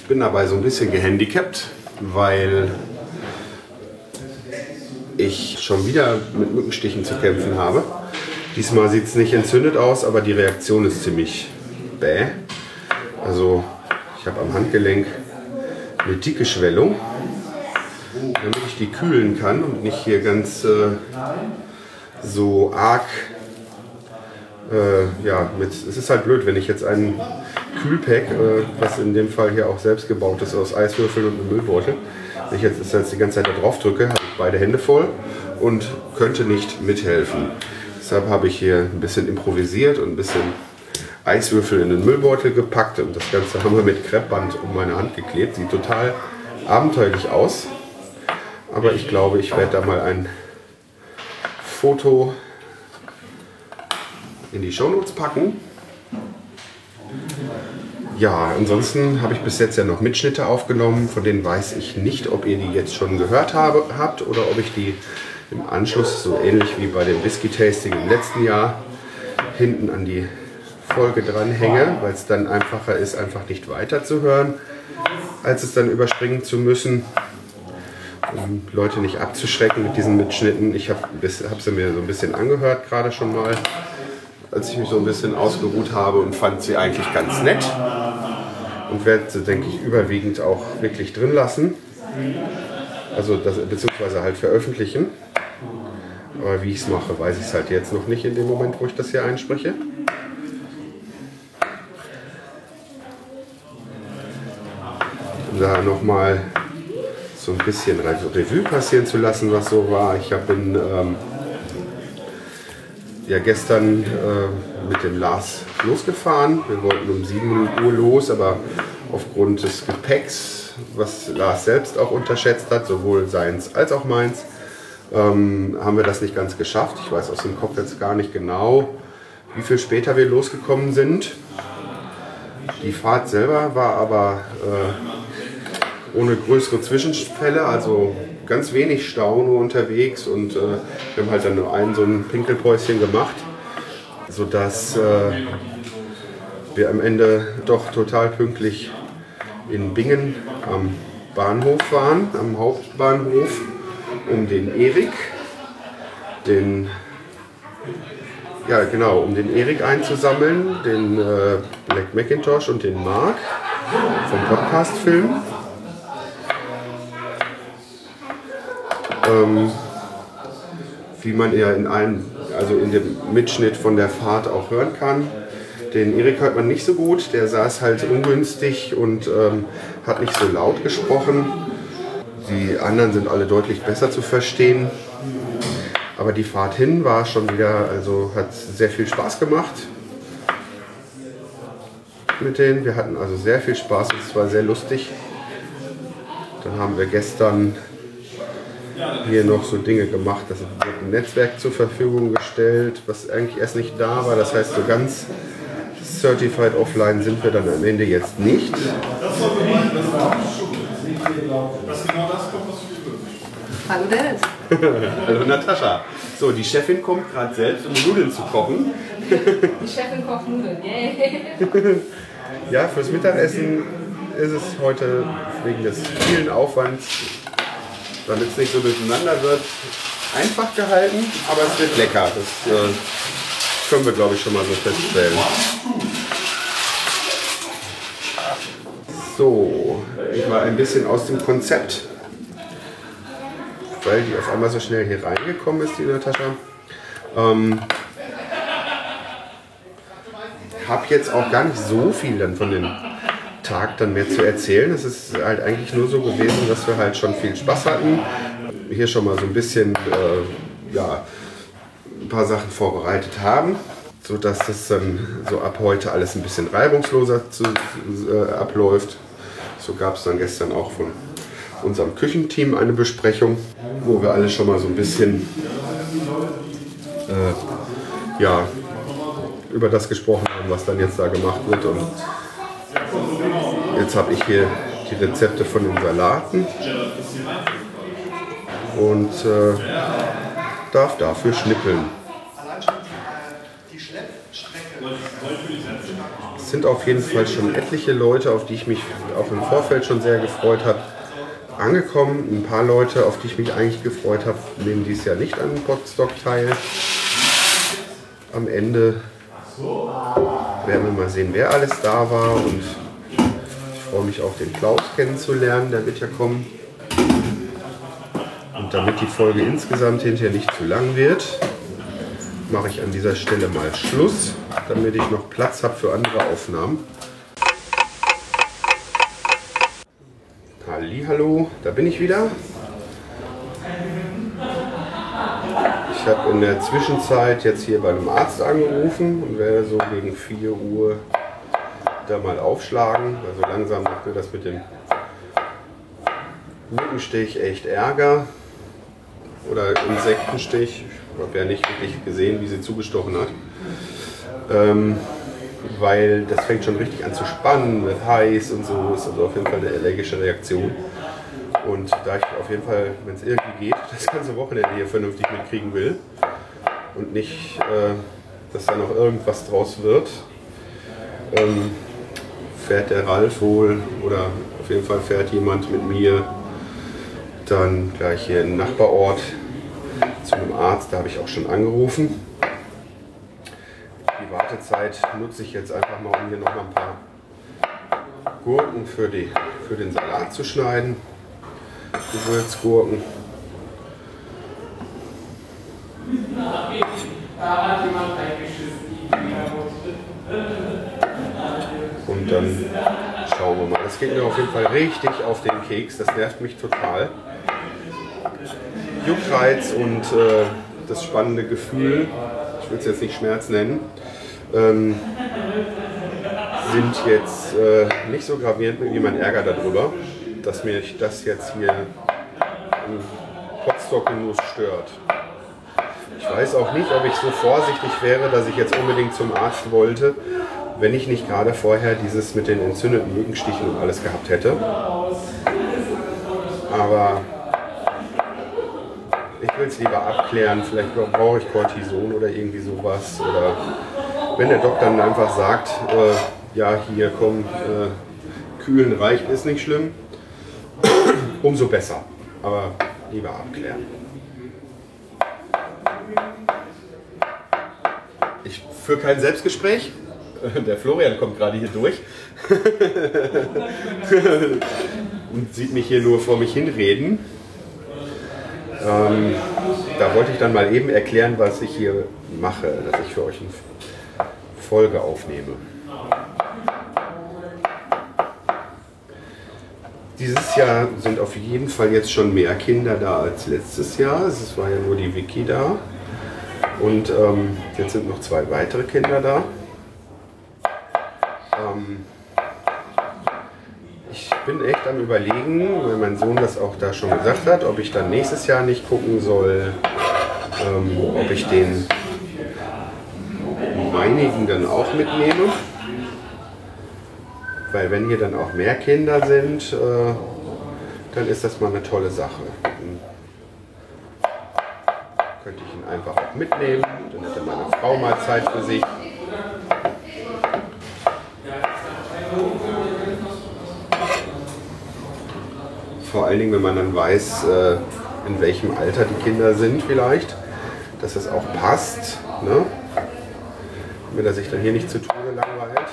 Ich bin dabei so ein bisschen gehandicapt, weil ich schon wieder mit Mückenstichen zu kämpfen habe. Diesmal sieht es nicht entzündet aus, aber die Reaktion ist ziemlich bäh. Also ich habe am Handgelenk eine dicke Schwellung, damit ich die kühlen kann und nicht hier ganz äh, so arg äh, ja, mit, es ist halt blöd, wenn ich jetzt ein Kühlpack, äh, was in dem Fall hier auch selbst gebaut ist aus Eiswürfeln und einem Müllbeutel, wenn ich jetzt das jetzt die ganze Zeit da drauf drücke, habe ich beide Hände voll und könnte nicht mithelfen. Deshalb habe ich hier ein bisschen improvisiert und ein bisschen Eiswürfel in den Müllbeutel gepackt und das Ganze haben wir mit Kreppband um meine Hand geklebt. Sieht total abenteuerlich aus. Aber ich glaube, ich werde da mal ein Foto in die Shownotes packen. Ja, ansonsten habe ich bis jetzt ja noch Mitschnitte aufgenommen, von denen weiß ich nicht, ob ihr die jetzt schon gehört habe, habt oder ob ich die im Anschluss, so ähnlich wie bei dem Whisky Tasting im letzten Jahr, hinten an die Folge dranhänge, weil es dann einfacher ist, einfach nicht weiterzuhören, als es dann überspringen zu müssen, um Leute nicht abzuschrecken mit diesen Mitschnitten. Ich habe hab sie mir so ein bisschen angehört, gerade schon mal, als ich mich so ein bisschen ausgeruht habe und fand sie eigentlich ganz nett und werde sie, denke ich, überwiegend auch wirklich drin lassen. Also das, beziehungsweise halt veröffentlichen. Aber wie ich es mache, weiß ich es halt jetzt noch nicht in dem Moment, wo ich das hier einspreche. Da nochmal so ein bisschen Revue passieren zu lassen, was so war. Ich habe ähm, ja gestern äh, mit dem Lars losgefahren. Wir wollten um 7 Uhr los, aber aufgrund des Gepäcks, was Lars selbst auch unterschätzt hat, sowohl seins als auch meins, ähm, haben wir das nicht ganz geschafft. Ich weiß aus dem Kopf jetzt gar nicht genau, wie viel später wir losgekommen sind. Die Fahrt selber war aber äh, ohne größere Zwischenfälle, also ganz wenig Stau nur unterwegs und äh, wir haben halt dann nur ein so ein Pinkelpäuschen gemacht, sodass äh, wir am Ende doch total pünktlich in Bingen am Bahnhof waren, am Hauptbahnhof, um den Erik, den ja genau, um den Erik einzusammeln, den äh, Black Macintosh und den Mark vom Podcast-Film. Ähm, wie man ja in einem, also in dem Mitschnitt von der Fahrt auch hören kann. Den Erik hört man nicht so gut, der saß halt ungünstig und ähm, hat nicht so laut gesprochen. Die anderen sind alle deutlich besser zu verstehen. Aber die Fahrt hin war schon wieder, also hat sehr viel Spaß gemacht mit denen. Wir hatten also sehr viel Spaß es war sehr lustig. Dann haben wir gestern hier noch so Dinge gemacht, das wird ein Netzwerk zur Verfügung gestellt, was eigentlich erst nicht da war. Das heißt, so ganz Certified Offline sind wir dann am Ende jetzt nicht. Hallo Dennis. Hallo Natascha. So, die Chefin kommt gerade selbst, um Nudeln zu kochen. Die Chefin kocht Nudeln. Yay. Ja, fürs Mittagessen ist es heute wegen des vielen Aufwands, damit es nicht so durcheinander wird, einfach gehalten, aber es wird lecker. Das äh, können wir, glaube ich, schon mal so feststellen. So, ich war ein bisschen aus dem Konzept, weil die auf einmal so schnell hier reingekommen ist, die Natascha. Ähm, habe jetzt auch gar nicht so viel dann von dem Tag dann mehr zu erzählen. Es ist halt eigentlich nur so gewesen, dass wir halt schon viel Spaß hatten. Hier schon mal so ein bisschen äh, ja, ein paar Sachen vorbereitet haben, sodass das dann so ab heute alles ein bisschen reibungsloser zu, äh, abläuft. So gab es dann gestern auch von unserem Küchenteam eine Besprechung, wo wir alle schon mal so ein bisschen äh, ja, über das gesprochen haben, was dann jetzt da gemacht wird. Und jetzt habe ich hier die Rezepte von den Salaten und äh, darf dafür schnippeln. Es sind auf jeden Fall schon etliche Leute, auf die ich mich auch im Vorfeld schon sehr gefreut habe, angekommen. Ein paar Leute, auf die ich mich eigentlich gefreut habe, nehmen dies Jahr nicht an Podstock teil. Am Ende werden wir mal sehen, wer alles da war und freue mich auch, den Klaus kennenzulernen, der wird ja kommen. Und damit die Folge insgesamt hinterher nicht zu lang wird, mache ich an dieser Stelle mal Schluss, damit ich noch Platz habe für andere Aufnahmen. Hallo, da bin ich wieder. Ich habe in der Zwischenzeit jetzt hier bei einem Arzt angerufen und werde so gegen 4 Uhr da mal aufschlagen. Also langsam macht mir das mit dem Mückenstich echt Ärger. Oder Insektenstich. Ich habe ja nicht wirklich gesehen, wie sie zugestochen hat. Ähm, weil das fängt schon richtig an zu spannen, wird heiß und so. Ist also auf jeden Fall eine allergische Reaktion. Und da ich auf jeden Fall, wenn es irgendwie geht, das ganze Wochenende hier vernünftig mitkriegen will und nicht, äh, dass da noch irgendwas draus wird, ähm, fährt der Ralf wohl oder auf jeden Fall fährt jemand mit mir dann gleich hier im Nachbarort zu einem Arzt. Da habe ich auch schon angerufen. Die Wartezeit nutze ich jetzt einfach mal, um hier noch mal ein paar Gurken für, die, für den Salat zu schneiden. Gewürzgurken. Und dann schauen wir mal. Das geht mir auf jeden Fall richtig auf den Keks. Das nervt mich total. Juckreiz und äh, das spannende Gefühl, ich will es jetzt nicht Schmerz nennen, ähm, sind jetzt äh, nicht so gravierend wie mein Ärger darüber, dass mich das jetzt hier im Potstock-Genuss stört. Ich weiß auch nicht, ob ich so vorsichtig wäre, dass ich jetzt unbedingt zum Arzt wollte, wenn ich nicht gerade vorher dieses mit den entzündeten Mückenstichen und alles gehabt hätte. Aber ich will es lieber abklären. Vielleicht brauche ich Cortison oder irgendwie sowas. Oder wenn der Doktor dann einfach sagt, äh, ja, hier komm, äh, kühlen reicht, ist nicht schlimm, umso besser. Aber lieber abklären. Ich führe kein Selbstgespräch. Der Florian kommt gerade hier durch und sieht mich hier nur vor mich hinreden. Ähm, da wollte ich dann mal eben erklären, was ich hier mache, dass ich für euch eine Folge aufnehme. Dieses Jahr sind auf jeden Fall jetzt schon mehr Kinder da als letztes Jahr. Es war ja nur die Vicky da. Und ähm, jetzt sind noch zwei weitere Kinder da. Ähm, ich bin echt am überlegen, weil mein Sohn das auch da schon gesagt hat, ob ich dann nächstes Jahr nicht gucken soll, ähm, ob ich den meinigen dann auch mitnehme. Weil wenn hier dann auch mehr Kinder sind, äh, dann ist das mal eine tolle Sache. Dann könnte ich ihn einfach auch mitnehmen, dann hätte meine Frau mal Zeit für sich. Vor allen Dingen, wenn man dann weiß, äh, in welchem Alter die Kinder sind vielleicht, dass es auch passt. Ne? Damit er sich dann hier nicht zu Tode langweilt.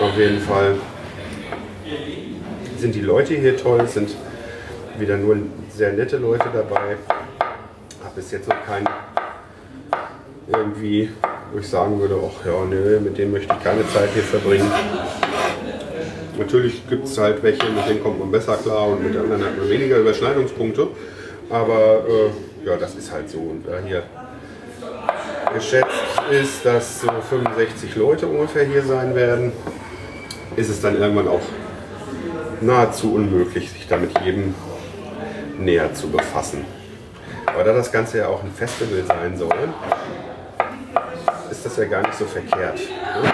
Auf jeden Fall sind die Leute hier toll, sind wieder nur sehr nette Leute dabei. Habe bis jetzt noch keinen irgendwie, wo ich sagen würde, ach ja, nö, mit dem möchte ich keine Zeit hier verbringen. Natürlich gibt es halt welche, mit denen kommt man besser klar und mit anderen hat man weniger Überschneidungspunkte. Aber äh, ja, das ist halt so. Und da hier geschätzt ist, dass so 65 Leute ungefähr hier sein werden, ist es dann irgendwann auch nahezu unmöglich, sich da mit jedem näher zu befassen. Aber da das Ganze ja auch ein Festival sein soll, ist das ja gar nicht so verkehrt. Ne?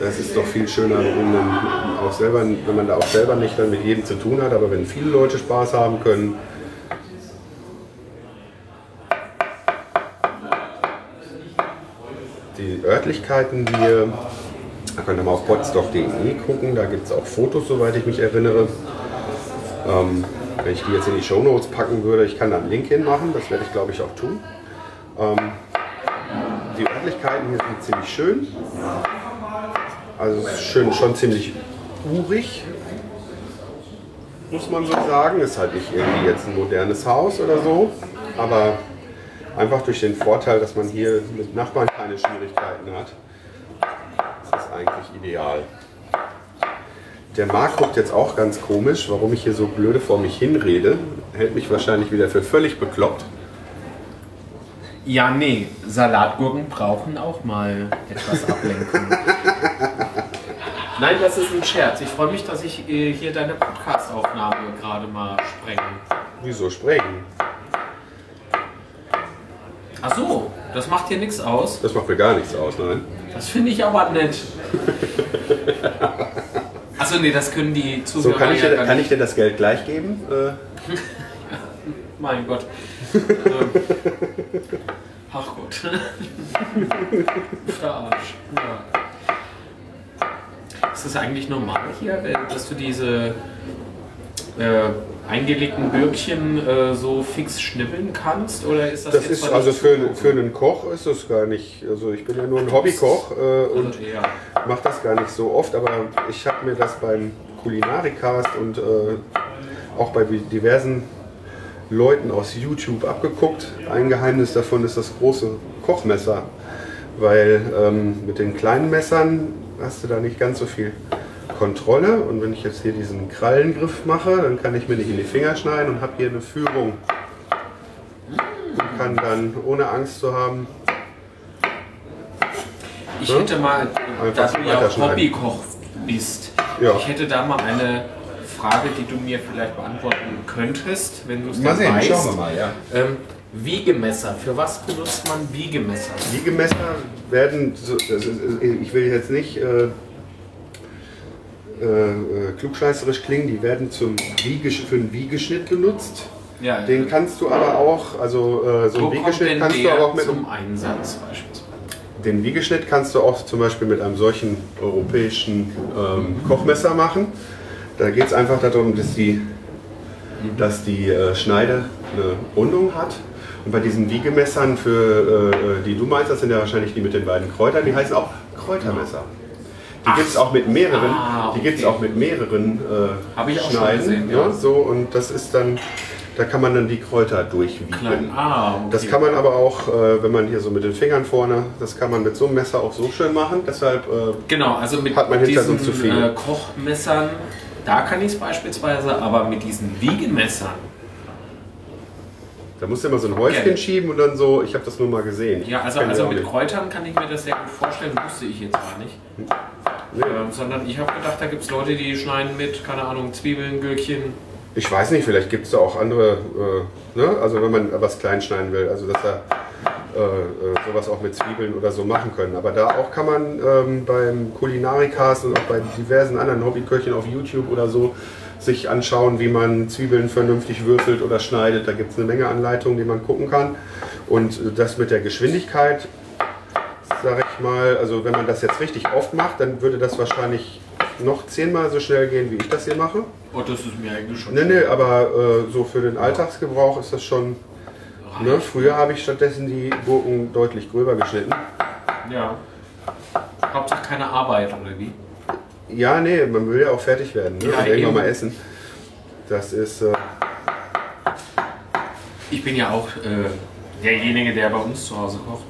Es ist doch viel schöner, wenn man, auch selber, wenn man da auch selber nicht dann mit jedem zu tun hat, aber wenn viele Leute Spaß haben können. Die Örtlichkeiten hier, da könnt ihr mal auf potstock.de gucken, da gibt es auch Fotos, soweit ich mich erinnere. Ähm, wenn ich die jetzt in die Shownotes packen würde, ich kann da einen Link hinmachen, das werde ich glaube ich auch tun. Ähm, die Örtlichkeiten hier sind ziemlich schön. Also schön, schon ziemlich urig, muss man so sagen. Ist halt nicht irgendwie jetzt ein modernes Haus oder so, aber einfach durch den Vorteil, dass man hier mit Nachbarn keine Schwierigkeiten hat, ist das eigentlich ideal. Der Marc guckt jetzt auch ganz komisch, warum ich hier so blöde vor mich hinrede. Hält mich wahrscheinlich wieder für völlig bekloppt. Ja, nee, Salatgurken brauchen auch mal etwas Ablenkung. Nein, das ist ein Scherz. Ich freue mich, dass ich äh, hier deine Podcast-Aufnahme gerade mal sprenge. Wieso sprengen? Ach so, das macht dir nichts aus? Das macht mir gar nichts aus, nein. Das finde ich aber nett. Achso, nee, das können die So, Zuhörer kann ich, ja dir, kann ich dir das Geld gleich geben? Äh, Mein Gott. ähm. Ach Gott. Verarsch. Ja. Ist das eigentlich normal hier, äh, dass du diese äh, eingelegten Bürkchen äh, so fix schnippeln kannst? Oder ist das, Das ist also für, für einen Koch ist es gar nicht. Also ich bin ja nur ein Hobbykoch äh, und ja. mache das gar nicht so oft, aber ich habe mir das beim Kulinarikast und äh, auch bei diversen Leuten aus YouTube abgeguckt. Ein Geheimnis davon ist das große Kochmesser, weil ähm, mit den kleinen Messern hast du da nicht ganz so viel Kontrolle und wenn ich jetzt hier diesen Krallengriff mache, dann kann ich mir nicht in die Finger schneiden und habe hier eine Führung und kann dann ohne Angst zu haben Ich Ja? hätte mal, Einfach da du ja auch. Hobbykoch bist, Ja. ich hätte da mal eine Frage, die du mir vielleicht beantworten könntest, wenn du es dann sehen, weißt. schauen wir mal, ja. Ähm, Wiegemesser, für was benutzt man Wiegemesser? Wiegemesser werden, so- ist- ich will jetzt nicht äh, äh, äh, klugscheißerisch klingen, die werden zum Wiegesch für einen Wiegeschnitt benutzt. Ja, Den kannst du aber auch, also äh, so Wo einen Wiegeschnitt kannst du aber auch mit zum Einsatz beispielsweise? den Wiegeschnitt kannst du auch zum Beispiel mit einem solchen europäischen ähm, Kochmesser machen. Da geht es einfach darum, dass die, dass die äh, Schneide eine Rundung hat. Und bei diesen Wiegemessern, für, äh, die du meinst, das sind ja wahrscheinlich die mit den beiden Kräutern, die heißen auch Kräutermesser. Die gibt es auch mit mehreren, Ah, die gibt's okay. auch mit mehreren äh, Hab ich auch schon Schneiden. gesehen, ja. ja. so, und das ist dann, da kann man dann die Kräuter durchwiegen. Ah, okay. Das kann man aber auch, äh, wenn man hier so mit den Fingern vorne, das kann man mit so einem Messer auch so schön machen. Deshalb äh, Genau, also mit hat man hinter diesen uns zu viel. äh, Kochmessern, da kann ich es beispielsweise, aber mit diesen Wiegemessern, da musst du immer so ein Häufchen Gerne. schieben und dann so, ich habe das nur mal gesehen. ja, also, also mit. Kräutern kann ich mir das sehr gut vorstellen, wusste ich jetzt gar nicht. Ähm, sondern ich habe gedacht, da gibt es Leute, die schneiden mit, keine Ahnung, Zwiebeln, Gürkchen. Ich weiß nicht, vielleicht gibt es da auch andere, äh, ne? also wenn man was klein schneiden will, also dass er äh, äh, sowas auch mit Zwiebeln oder so machen können. Aber da auch kann man ähm, beim Kulinarikast und auch bei diversen anderen Hobbyköchen auf YouTube oder so sich anschauen, wie man Zwiebeln vernünftig würfelt oder schneidet. Da gibt es eine Menge Anleitungen, die man gucken kann. Und äh, das mit der Geschwindigkeit, sage ich mal, also wenn man das jetzt richtig oft macht, dann würde das wahrscheinlich noch zehnmal so schnell gehen, wie ich das hier mache. Oh, das ist mir eigentlich schon. Nee, nee, aber äh, so für den Alltagsgebrauch ist das schon. Ne? Früher habe ich stattdessen die Gurken deutlich gröber geschnitten. Ja. Hauptsache keine Arbeit, oder wie? Ja, nee, man will ja auch fertig werden ne? Ja, und irgendwann eben. mal essen. Das ist. Äh, Ich bin ja auch äh, derjenige, der bei uns zu Hause kocht.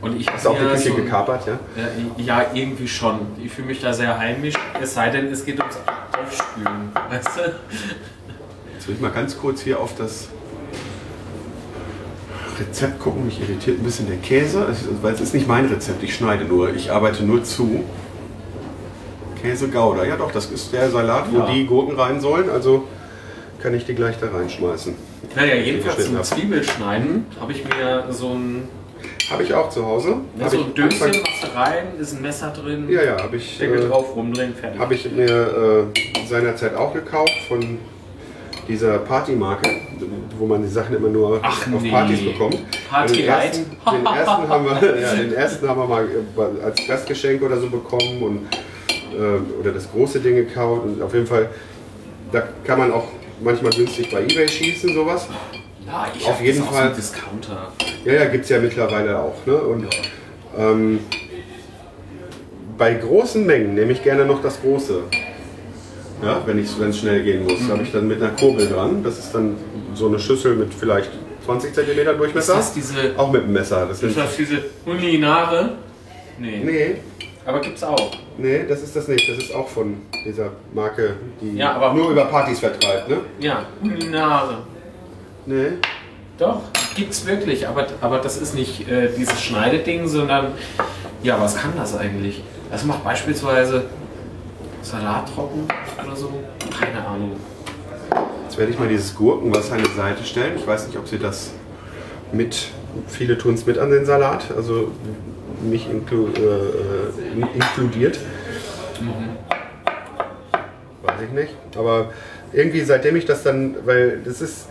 Und ich Hast du auch die Küche so- gekapert, ja? Ja, ja, irgendwie schon. Ich fühle mich da sehr heimisch, es sei denn, es geht ums Aufspülen. Weißt du? Jetzt will ich mal ganz kurz hier auf das Rezept gucken. Mich irritiert ein bisschen der Käse, weil es ist nicht mein Rezept. Ich schneide nur, ich arbeite nur zu. Käse Gouda. Ja, doch, das ist der Salat, wo Ja. die Gurken rein sollen. Also kann ich die gleich da reinschmeißen. Naja, jedenfalls zum. Zwiebelschneiden habe ich mir so ein, Habe ich auch zu Hause. ja, so ein Döschen machst du rein, ist ein Messer drin. Ja, ja, habe ich. Deckel äh, drauf, rumdrehen, fertig. Habe ich mir äh, seinerzeit auch gekauft von dieser Partymarke, wo man die Sachen immer nur Ach, auf nee. Partys bekommt. Party den, ersten, den, ersten haben wir, ja, den ersten haben wir mal als Gastgeschenk oder so bekommen und, äh, oder das große Ding gekauft. Und auf jeden Fall, da kann man auch manchmal günstig bei Ebay schießen, sowas. Ja, ich auf jeden Fall. dem Discounter. Ja, ja, gibt es ja mittlerweile auch. Ne? Und ähm, bei großen Mengen nehme ich gerne noch das große. Ja, wenn es schnell gehen muss, Mhm. habe ich dann mit einer Kurbel dran. Das ist dann so eine Schüssel mit vielleicht 20 cm Durchmesser. Ist das diese- auch mit dem Messer. Das Ist sind, das diese Uninare? Nee. nee, Aber gibt's auch. nee, das ist das nicht. Das ist auch von dieser Marke, die Ja, aber- nur über Partys vertreibt. Ne? Ja, Uninare. Nee. Doch, gibt's wirklich, aber, aber das ist nicht äh, dieses Schneideding, sondern ja, was kann das eigentlich? Das macht beispielsweise Salat trocken oder so. Keine Ahnung. Jetzt werde ich mal dieses Gurkenwasser an die Seite stellen. Ich weiß nicht, ob sie das mit, viele tun es mit an den Salat, also mich inklu, äh, äh, inkludiert. Weiß ich nicht. Aber irgendwie seitdem ich das dann, weil das ist,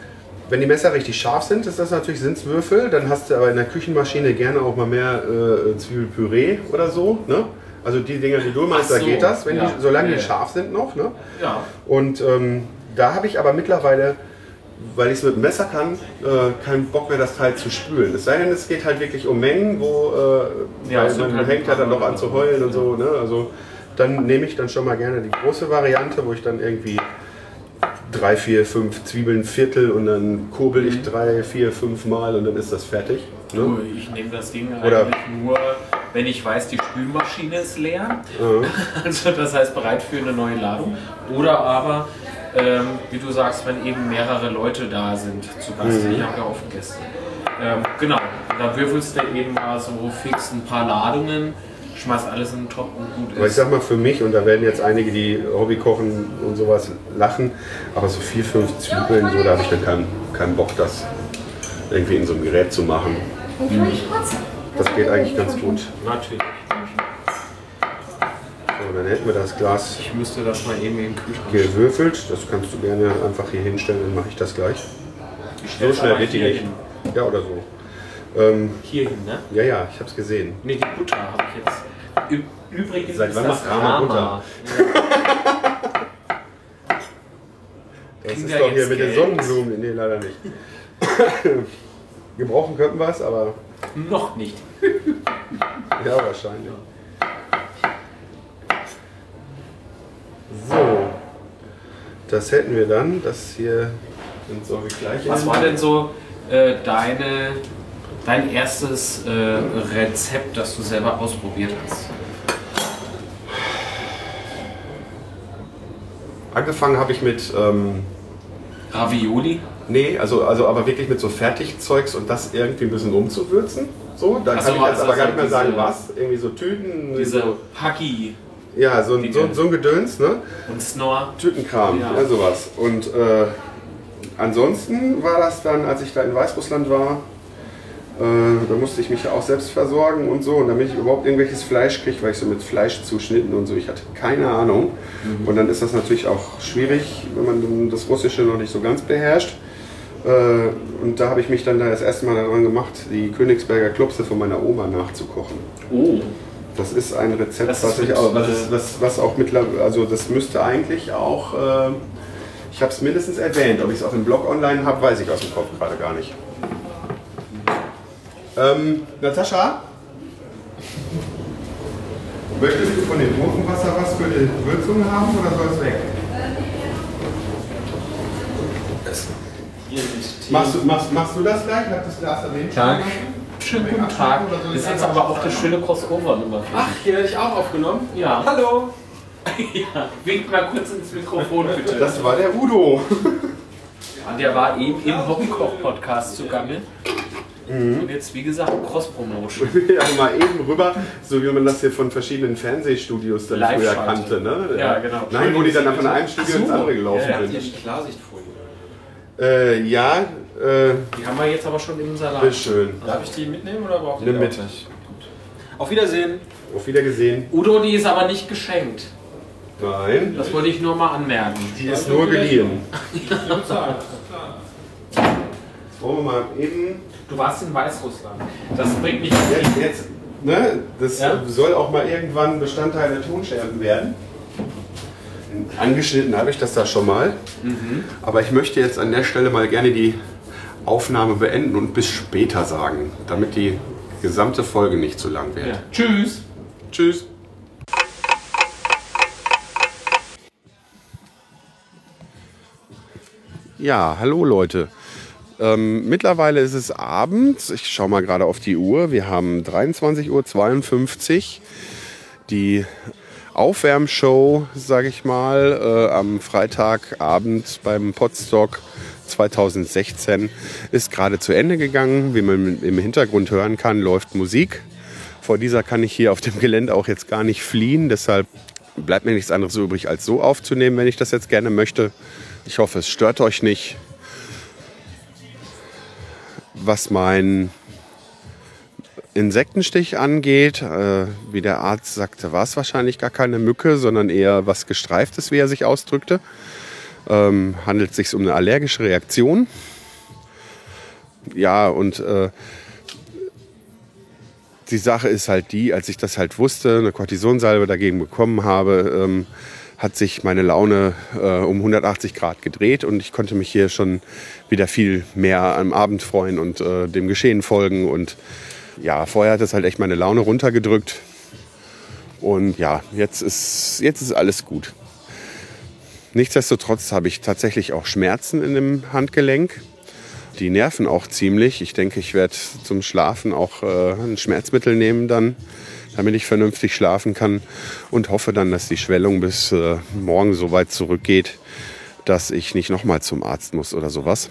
wenn die Messer richtig scharf sind, ist das natürlich sind's Würfel. Dann hast du aber in der Küchenmaschine gerne auch mal mehr äh, Zwiebelpüree oder so. Ne? Also die Dinger, die du meinst, Ach da so, geht das, wenn ja. die, solange Ja, die scharf sind noch. Ne? Ja. Und ähm, da habe ich aber mittlerweile, weil ich es mit dem Messer kann, äh, keinen Bock mehr, das Teil zu spülen. Es sei denn, es geht halt wirklich um Mengen, wo äh, Ja, man halt hängt ja dann paar an zu heulen und so. Ne? Also dann nehme ich dann schon mal gerne die große Variante, wo ich dann irgendwie drei, vier, fünf Zwiebeln Viertel und dann kurbel ich drei, vier, fünf Mal und dann ist das fertig. Ne? Du, Ich nehme das Ding Oder- eigentlich nur, wenn ich weiß, die Spülmaschine ist leer. Ja. Also das heißt bereit für eine neue Ladung. Oder aber, ähm, wie du sagst, wenn eben mehrere Leute da sind zu Gast. Mhm. Ich habe ja oft Gäste. Ähm, genau, da würfelst du eben mal so fix ein paar Ladungen, schmeißt alles in den Topf und gut Aber ich ist. sag mal für mich, und da werden jetzt einige, die Hobbykochen und sowas lachen, aber so vier, fünf Zwiebeln, so, da habe ich dann keinen, keinen Bock, das irgendwie in so einem Gerät zu machen. Das geht eigentlich ganz gut. Natürlich. Dann hätten wir das Glas Ich müsste das mal eben den Kühlschrank gewürfelt. Das kannst du gerne einfach hier hinstellen, dann mache ich das gleich. Ich So schnell wird die nicht. hin. Ja, oder so. Ähm, Hier hin, ne? ja, ja, ich habe es gesehen. Ne, die Butter habe ich jetzt. Ü Übrigens Seit ist wann das macht Rama Rama. Das Kriegen ist doch hier mit den Geld? Sonnenblumen. Nee, leider nicht. Gebrauchen könnten wir es, aber Noch nicht. ja, wahrscheinlich. So, das hätten wir dann. Das hier sind so wie gleich. Was war denn so äh, deine, dein erstes äh, Rezept, das du selber ausprobiert hast? Angefangen habe ich mit. Ähm, Ravioli? Nee, also, also aber wirklich mit so Fertigzeugs und das irgendwie ein bisschen umzuwürzen. So, da Ach kann ich jetzt also aber gar so nicht mehr sagen, was. Irgendwie so Tüten. Diese so, Hacki ja, so, ein- so, so ein Gedöns, ne? und Snor. Tütenkram, ja, Ja. sowas. Und äh, ansonsten war das dann, als ich da in Weißrussland war, äh, da musste ich mich ja auch selbst versorgen und so. Und damit ich überhaupt irgendwelches Fleisch kriege, weil ich so mit Fleischzuschnitten und so, ich hatte keine Ahnung. Und dann ist das natürlich auch schwierig, wenn man das Russische noch nicht so ganz beherrscht. Äh, und da habe ich mich dann da das erste Mal daran gemacht, die Königsberger Klopse von meiner Oma nachzukochen. Oh. Das ist ein Rezept, Das ist was, ich auch, was, äh, ist, was, was auch mittlerweile, also das müsste eigentlich auch, äh, ich habe es mindestens erwähnt, ob ich es auch im Blog online habe, weiß ich aus dem Kopf gerade gar nicht. Ähm, Natascha? Möchtest du von dem Ofenwasser was für die Würzung haben oder soll es weg? Machst du, machst, machst du das gleich? Hat das Glas erwähnt? Tag. Schönen guten Tag. Das ist jetzt aber auch das schöne Crossover-Nummer. Ach, hier werde ich auch aufgenommen? Ja. Hallo! ja. Wink mal kurz ins Mikrofon, bitte. Das war der Udo. Ja, der war eben im Hobbykoch-Podcast zugange. Mhm. Und jetzt, wie gesagt, Cross-Promotion. ja, mal eben rüber, so wie man das hier von verschiedenen Fernsehstudios dann früher Live-Schalte. kannte. Ne? Ja, genau. Nein, wo die dann von einem Studio so. ins andere gelaufen Ja, ja. sind. Hier die Klarsichtfolie. Äh, ja, äh, Die haben wir jetzt aber schon im Salat. bitteschön. Darf ich die mitnehmen oder braucht ihr die mit. auch nicht? Gut. Auf Wiedersehen. Auf Wiedergesehen. Udo, die ist aber nicht geschenkt. Nein, Das wollte ich nur mal anmerken. die ist nur geliehen. Wollen wir mal eben. Du warst in Weißrussland. Das bringt mich Jetzt, jetzt ne? Das Ja? soll auch mal irgendwann Bestandteil der Tonscherben werden. Angeschnitten habe ich das da schon mal. Aber ich möchte jetzt an der Stelle mal gerne die Aufnahme beenden und bis später sagen, damit die gesamte Folge nicht zu lang wird. Ja. Tschüss. Tschüss. Ja, hallo Leute. Ähm, mittlerweile ist es abends. Ich schaue mal gerade auf die Uhr. Wir haben 23.52 Uhr. Die Aufwärmshow, sage ich mal, äh, am Freitagabend beim Podstock 2016 ist gerade zu Ende gegangen. Wie man im Hintergrund hören kann, läuft Musik. Vor dieser kann ich hier auf dem Gelände auch jetzt gar nicht fliehen. Deshalb bleibt mir nichts anderes übrig, als so aufzunehmen, wenn ich das jetzt gerne möchte. Ich hoffe, es stört euch nicht. Was mein Insektenstich angeht, äh, wie der Arzt sagte, war es wahrscheinlich gar keine Mücke, sondern eher was Gestreiftes, wie er sich ausdrückte. Ähm, handelt es sich um eine allergische Reaktion. Ja, und äh, die Sache ist halt die, als ich das halt wusste, eine Kortisonsalbe dagegen bekommen habe, ähm, hat sich meine Laune äh, um 180 Grad gedreht und ich konnte mich hier schon wieder viel mehr am Abend freuen und äh, dem Geschehen folgen. Und ja, vorher hat es halt echt meine Laune runtergedrückt. Und ja, jetzt ist, jetzt ist alles gut. Nichtsdestotrotz habe ich tatsächlich auch Schmerzen in dem Handgelenk. Die nerven auch ziemlich. Ich denke, ich werde zum Schlafen auch äh, ein Schmerzmittel nehmen dann, damit ich vernünftig schlafen kann und hoffe dann, dass die Schwellung bis äh, morgen so weit zurückgeht, dass ich nicht nochmal zum Arzt muss oder sowas.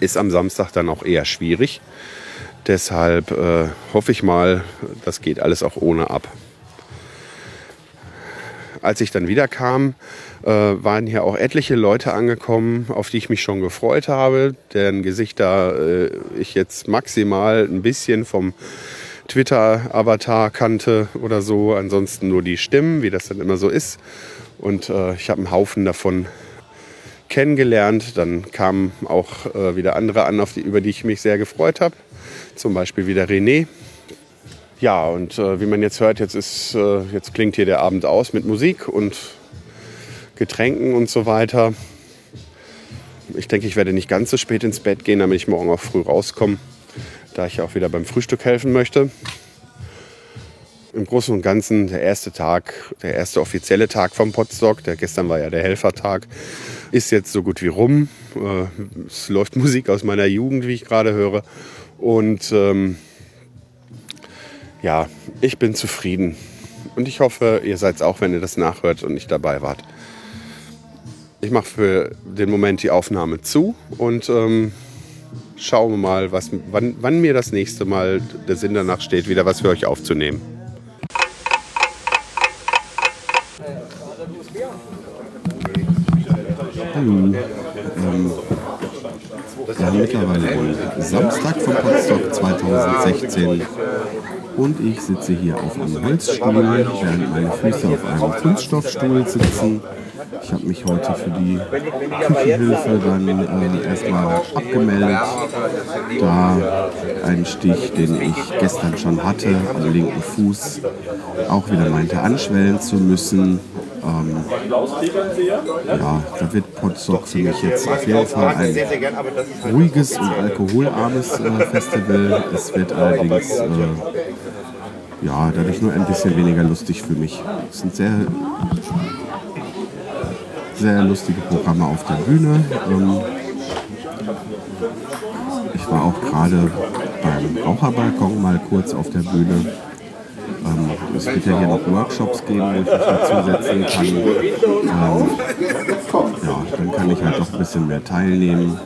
Ist am Samstag dann auch eher schwierig. Deshalb äh, hoffe ich mal, das geht alles auch ohne ab. Als ich dann wieder kam, äh, waren hier auch etliche Leute angekommen, auf die ich mich schon gefreut habe, deren Gesichter äh, ich jetzt maximal ein bisschen vom Twitter-Avatar kannte oder so. Ansonsten nur die Stimmen, wie das dann immer so ist. Und äh, ich habe einen Haufen davon kennengelernt. Dann kamen auch äh, wieder andere an, die, über die ich mich sehr gefreut habe. Zum Beispiel wieder René. Ja, und äh, wie man jetzt hört, jetzt, ist, äh, jetzt klingt hier der Abend aus mit Musik und Getränken und so weiter. Ich denke, ich werde nicht ganz so spät ins Bett gehen, damit ich morgen auch früh rauskomme, da ich auch wieder beim Frühstück helfen möchte. Im Großen und Ganzen der erste Tag, der erste offizielle Tag vom Potstock, der gestern war ja der Helfertag, ist jetzt so gut wie rum. Äh, Es läuft Musik aus meiner Jugend, wie ich gerade höre. Und ähm, ja, ich bin zufrieden. Und ich hoffe, ihr seid es auch, wenn ihr das nachhört und nicht dabei wart. Ich mache für den Moment die Aufnahme zu und ähm, schauen wir mal, was, wann, wann mir das nächste Mal der Sinn danach steht, wieder was für euch aufzunehmen. Hallo. Ähm, wir haben mittlerweile den Samstag vom Potsdok 2016 und ich sitze hier auf einem Holzstuhl, während meine Füße auf einem Kunststoffstuhl sitzen. Ich habe mich heute für die Küchenhilfe dann äh, erstmal abgemeldet, da ein Stich, den ich gestern schon hatte, am linken Fuß, auch wieder meinte anschwellen zu müssen. Ähm, ja, da wird Potsdok für mich jetzt auf jeden Fall ein ruhiges und alkoholarmes äh, Festival. Es wird allerdings äh, ja, dadurch nur ein bisschen weniger lustig für mich. Es sind sehr, sehr lustige Programme auf der Bühne. Ähm, ich war auch gerade beim Raucherbalkon mal kurz auf der Bühne. Ähm, es wird ja hier noch Workshops geben, wo ich mich dazusetzen kann. Ähm, ja, dann kann ich halt doch ein bisschen mehr teilnehmen.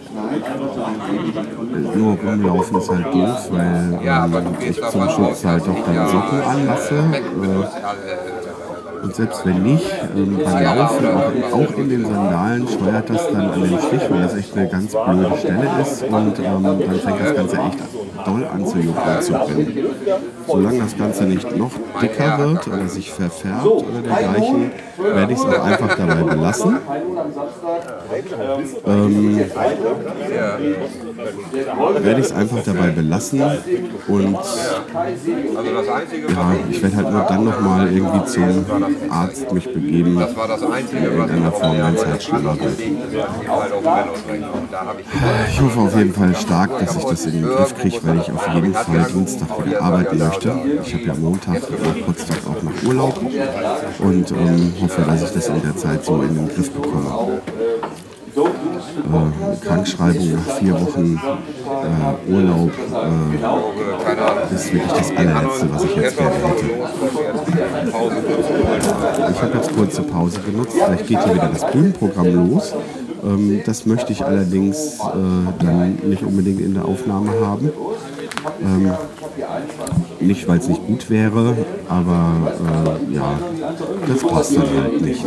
Nur rumlaufen ist halt doof, weil ähm, ich zum Schutz halt doch dann Socken anlasse. Äh, und selbst wenn nicht, ähm, beim Laufen, auch, auch in den Sandalen, steuert das dann an den Stich, weil das echt eine ganz blöde Stelle ist. Und ähm, dann fängt das Ganze echt doll an zu jucken zu brennen. Solange das Ganze nicht noch dicker wird oder sich verfärbt oder dergleichen, werde ich es auch einfach dabei belassen. Ähm, werde ich es einfach dabei belassen und ja, ich werde halt nur dann nochmal irgendwie zum Arzt mich begeben, in irgendeiner Form, wenn es halt. Ich hoffe auf jeden Fall stark, dass ich das in den Griff kriege, weil ich auf jeden Fall Dienstag wieder arbeiten möchte. Ich habe ja Montag nach Potsdam auch noch Urlaub und ähm, hoffe, dass ich das in der Zeit so in den Griff bekomme. Äh, Krankschreibung nach vier Wochen äh, Urlaub äh, ist wirklich das allerletzte, was ich jetzt gerne hätte. Ich habe jetzt kurze Pause genutzt. Gleich geht hier wieder das Bühnenprogramm los. Ähm, das möchte ich allerdings äh, dann nicht unbedingt in der Aufnahme haben. Ähm, nicht, weil es nicht gut wäre, aber äh, ja, das passt dann halt nicht.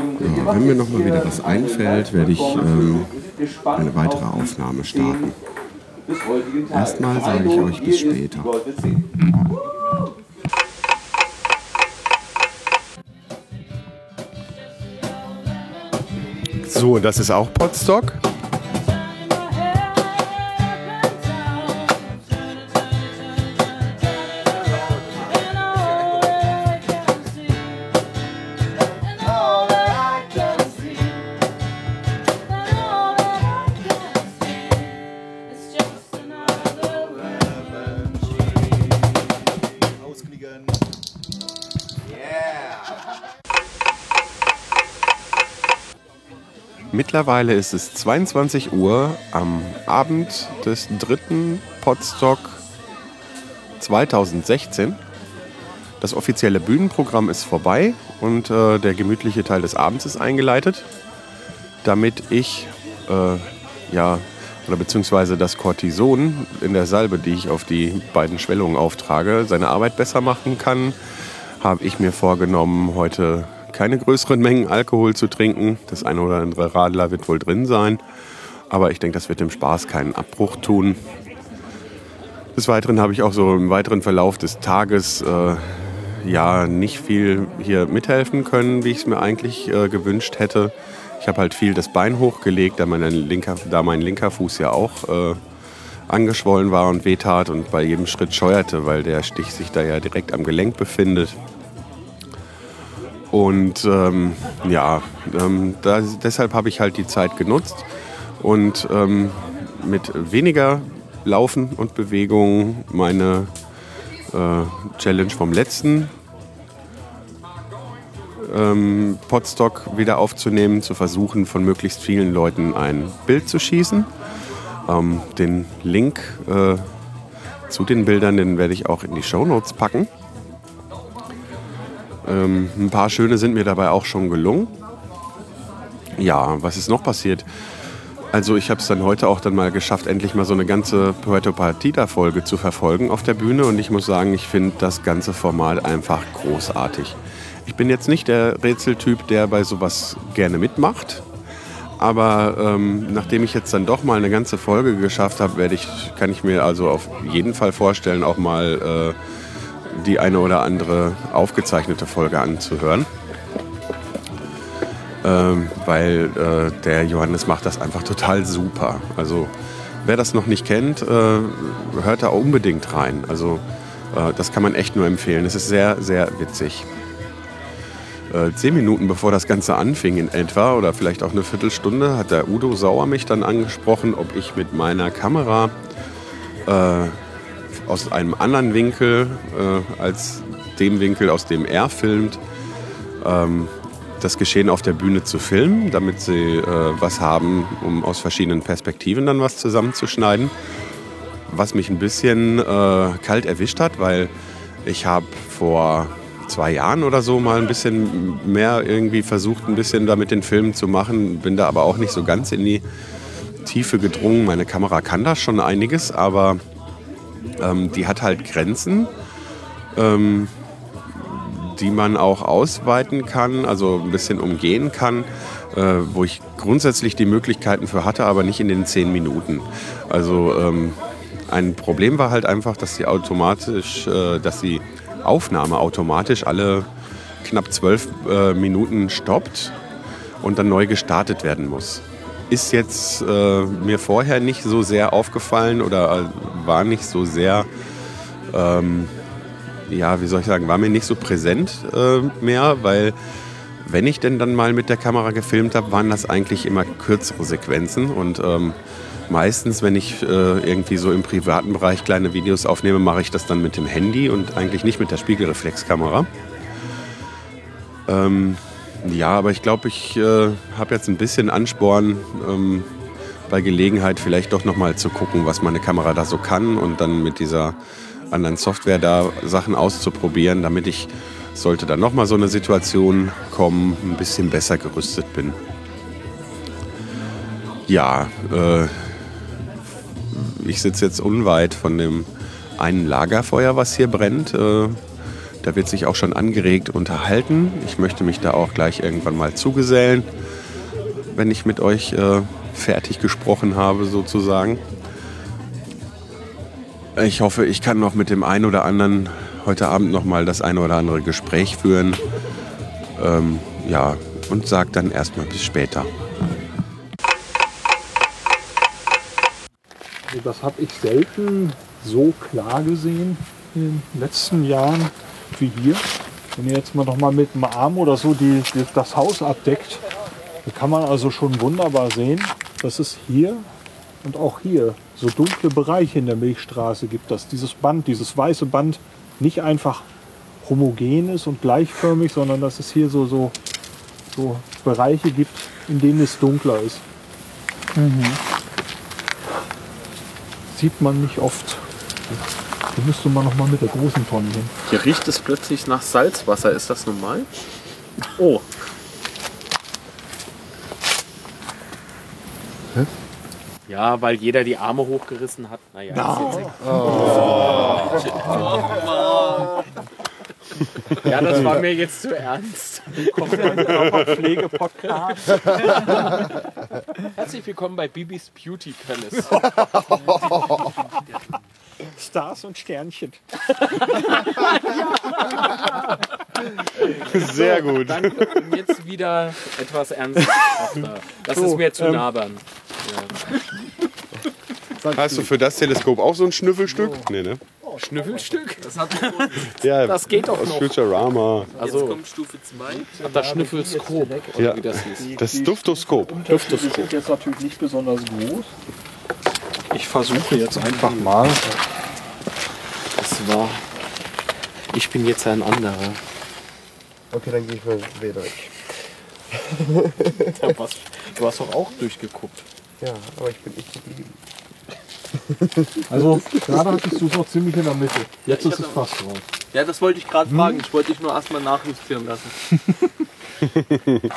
Ja, wenn mir nochmal wieder was einfällt, werde ich ähm, eine weitere Aufnahme starten. Erstmal sage ich euch bis später. So, das ist auch Podstock. Mittlerweile ist es 22 Uhr am Abend des dritten Podstock 2016. Das offizielle Bühnenprogramm ist vorbei und äh, der gemütliche Teil des Abends ist eingeleitet, damit ich, äh, ja, oder beziehungsweise das Cortison in der Salbe, die ich auf die beiden Schwellungen auftrage, seine Arbeit besser machen kann, habe ich mir vorgenommen, heute keine größeren Mengen Alkohol zu trinken. Das eine oder andere Radler wird wohl drin sein. Aber ich denke, das wird dem Spaß keinen Abbruch tun. Des Weiteren habe ich auch so im weiteren Verlauf des Tages äh, ja nicht viel hier mithelfen können, wie ich es mir eigentlich äh, gewünscht hätte. Ich habe halt viel das Bein hochgelegt, da, mein linker, da mein linker Fuß ja auch äh, angeschwollen war und wehtat und bei jedem Schritt scheuerte, weil der Stich sich da ja direkt am Gelenk befindet. Und ähm, ja, ähm, da, deshalb habe ich halt die Zeit genutzt und ähm, mit weniger Laufen und Bewegung meine äh, Challenge vom letzten ähm, Podstock wieder aufzunehmen, zu versuchen, von möglichst vielen Leuten ein Bild zu schießen. Ähm, den Link äh, zu den Bildern, den werde ich auch in die Show Notes packen. Ähm, ein paar schöne sind mir dabei auch schon gelungen. Ja, was ist noch passiert? Also ich habe es dann heute auch dann mal geschafft, endlich mal so eine ganze Puerto Partida-Folge zu verfolgen auf der Bühne. Und ich muss sagen, ich finde das ganze Format einfach großartig. Ich bin jetzt nicht der Rätseltyp, der bei sowas gerne mitmacht. Aber ähm, nachdem ich jetzt dann doch mal eine ganze Folge geschafft habe, ich, kann ich mir also auf jeden Fall vorstellen, auch mal äh, die eine oder andere aufgezeichnete Folge anzuhören. Ähm, weil äh, der Johannes macht das einfach total super. Also wer das noch nicht kennt, äh, hört da unbedingt rein. Also äh, das kann man echt nur empfehlen. Es ist sehr, sehr witzig. Äh, zehn Minuten bevor das Ganze anfing in etwa oder vielleicht auch eine Viertelstunde hat der Udo Sauer mich dann angesprochen, ob ich mit meiner Kamera äh, aus einem anderen Winkel äh, als dem Winkel, aus dem er filmt, ähm, das Geschehen auf der Bühne zu filmen, damit sie äh, was haben, um aus verschiedenen Perspektiven dann was zusammenzuschneiden. Was mich ein bisschen äh, kalt erwischt hat, weil ich habe vor zwei Jahren oder so mal ein bisschen mehr irgendwie versucht, ein bisschen da mit den Filmen zu machen, bin da aber auch nicht so ganz in die Tiefe gedrungen. Meine Kamera kann da schon einiges, aber ähm, die hat halt Grenzen. Ähm, die man auch ausweiten kann, also ein bisschen umgehen kann, äh, wo ich grundsätzlich die Möglichkeiten für hatte, aber nicht in den zehn Minuten. Also ähm, ein Problem war halt einfach, dass die automatisch, äh, dass die Aufnahme automatisch alle knapp zwölf äh, Minuten stoppt und dann neu gestartet werden muss. Ist jetzt äh, mir vorher nicht so sehr aufgefallen oder äh, war nicht so sehr ähm, ja, wie soll ich sagen, war mir nicht so präsent äh, mehr, weil wenn ich denn dann mal mit der Kamera gefilmt habe, waren das eigentlich immer kürzere Sequenzen und ähm, meistens, wenn ich äh, irgendwie so im privaten Bereich kleine Videos aufnehme, mache ich das dann mit dem Handy und eigentlich nicht mit der Spiegelreflexkamera. Ähm, ja, aber ich glaube, ich äh, habe jetzt ein bisschen Ansporn, ähm, bei Gelegenheit vielleicht doch nochmal zu gucken, was meine Kamera da so kann und dann mit dieser anderen Software da Sachen auszuprobieren, damit ich, sollte dann nochmal so eine Situation kommen, ein bisschen besser gerüstet bin. Ja, äh, ich sitze jetzt unweit von dem einen Lagerfeuer, was hier brennt. Äh, da wird sich auch schon angeregt unterhalten. Ich möchte mich da auch gleich irgendwann mal zugesellen, wenn ich mit euch äh, fertig gesprochen habe sozusagen. Ich hoffe, ich kann noch mit dem einen oder anderen heute Abend noch mal das eine oder andere Gespräch führen. Ähm, ja, und sag dann erstmal bis später. Also das habe ich selten so klar gesehen in den letzten Jahren wie hier. Wenn ihr jetzt mal noch mal mit dem Arm oder so die, die, das Haus abdeckt, dann kann man also schon wunderbar sehen, dass es hier und auch hier so dunkle Bereiche in der Milchstraße gibt, dass dieses Band, dieses weiße Band nicht einfach homogen ist und gleichförmig, sondern dass es hier so, so, so Bereiche gibt, in denen es dunkler ist. Sieht man nicht oft. Da müsste man noch mal mit der großen Tonne hin. Hier riecht es plötzlich nach Salzwasser. Ist das normal? Oh. Ja, weil jeder die Arme hochgerissen hat. Naja, ist jetzt egal. Ja, das war mir jetzt zu ernst. Ja ein Körperpflege-Podcast. Herzlich willkommen bei Bibis Beauty Palace. Stars und Sternchen. Sehr gut. Danke. Und jetzt wieder etwas ernsthafter. Das So, ist mir zu ähm, nabern. Ja. Hast du für das Teleskop auch so ein Schnüffelstück? Nee, ne? Schnüffelstück? Das, hat Ja, Das geht doch aus noch. Futurama. Also, Jetzt kommt Stufe 2. das Schnüffelskop, Ja, wie das hieß. das Duftoskop. Die sind jetzt natürlich nicht besonders groß. Ich versuche jetzt einfach mal. War. Ich bin jetzt ein anderer. Okay, dann gehe ich mal wieder weg. Ja, was, du hast doch auch durchgeguckt. Ja, aber ich bin nicht geblieben. Also, gerade hattest du es noch ziemlich in der Mitte. Jetzt ist es fast raus. Ja, das wollte ich gerade Hm? fragen. Ich wollte dich nur erstmal nachjustieren lassen.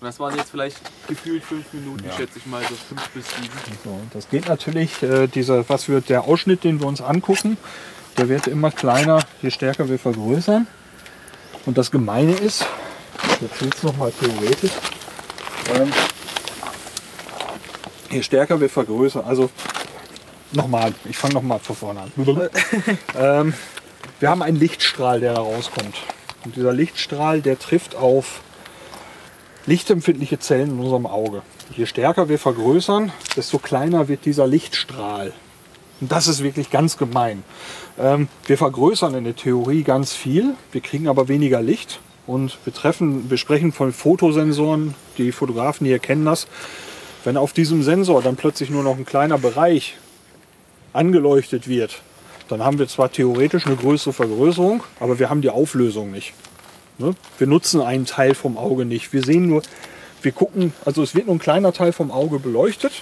Und das waren jetzt vielleicht gefühlt fünf Minuten, schätze ich mal, so fünf bis sieben. Das geht natürlich, äh, dieser, was wir, der Ausschnitt, den wir uns angucken, der wird immer kleiner, je stärker wir vergrößern. Und das Gemeine ist, jetzt wird es nochmal theoretisch, ähm, je stärker wir vergrößern, also nochmal, ich fange nochmal von vorne an. ähm, wir haben einen Lichtstrahl, der da rauskommt. Und dieser Lichtstrahl, der trifft auf lichtempfindliche Zellen in unserem Auge. Je stärker wir vergrößern, desto kleiner wird dieser Lichtstrahl. Und das ist wirklich ganz gemein. Ähm, wir vergrößern in der Theorie ganz viel, wir kriegen aber weniger Licht. Und wir, treffen, wir sprechen von Fotosensoren, die Fotografen hier kennen das. Wenn auf diesem Sensor dann plötzlich nur noch ein kleiner Bereich angeleuchtet wird, dann haben wir zwar theoretisch eine größere Vergrößerung, aber wir haben die Auflösung nicht. Ne? Wir nutzen einen Teil vom Auge nicht. Wir sehen nur, wir gucken, also es wird nur ein kleiner Teil vom Auge beleuchtet.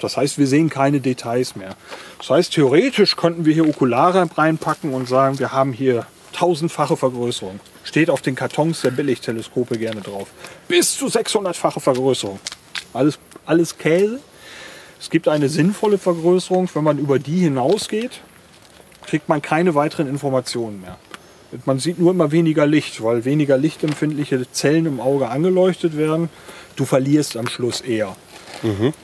Das heißt, wir sehen keine Details mehr. Das heißt, theoretisch könnten wir hier Okulare reinpacken und sagen, wir haben hier tausendfache Vergrößerung. Steht auf den Kartons der Billigteleskope gerne drauf. Bis zu 600-fache Vergrößerung. Alles, alles Käse. Es gibt eine sinnvolle Vergrößerung. Wenn man über die hinausgeht, kriegt man keine weiteren Informationen mehr. Man sieht nur immer weniger Licht, weil weniger lichtempfindliche Zellen im Auge angeleuchtet werden. Du verlierst am Schluss eher.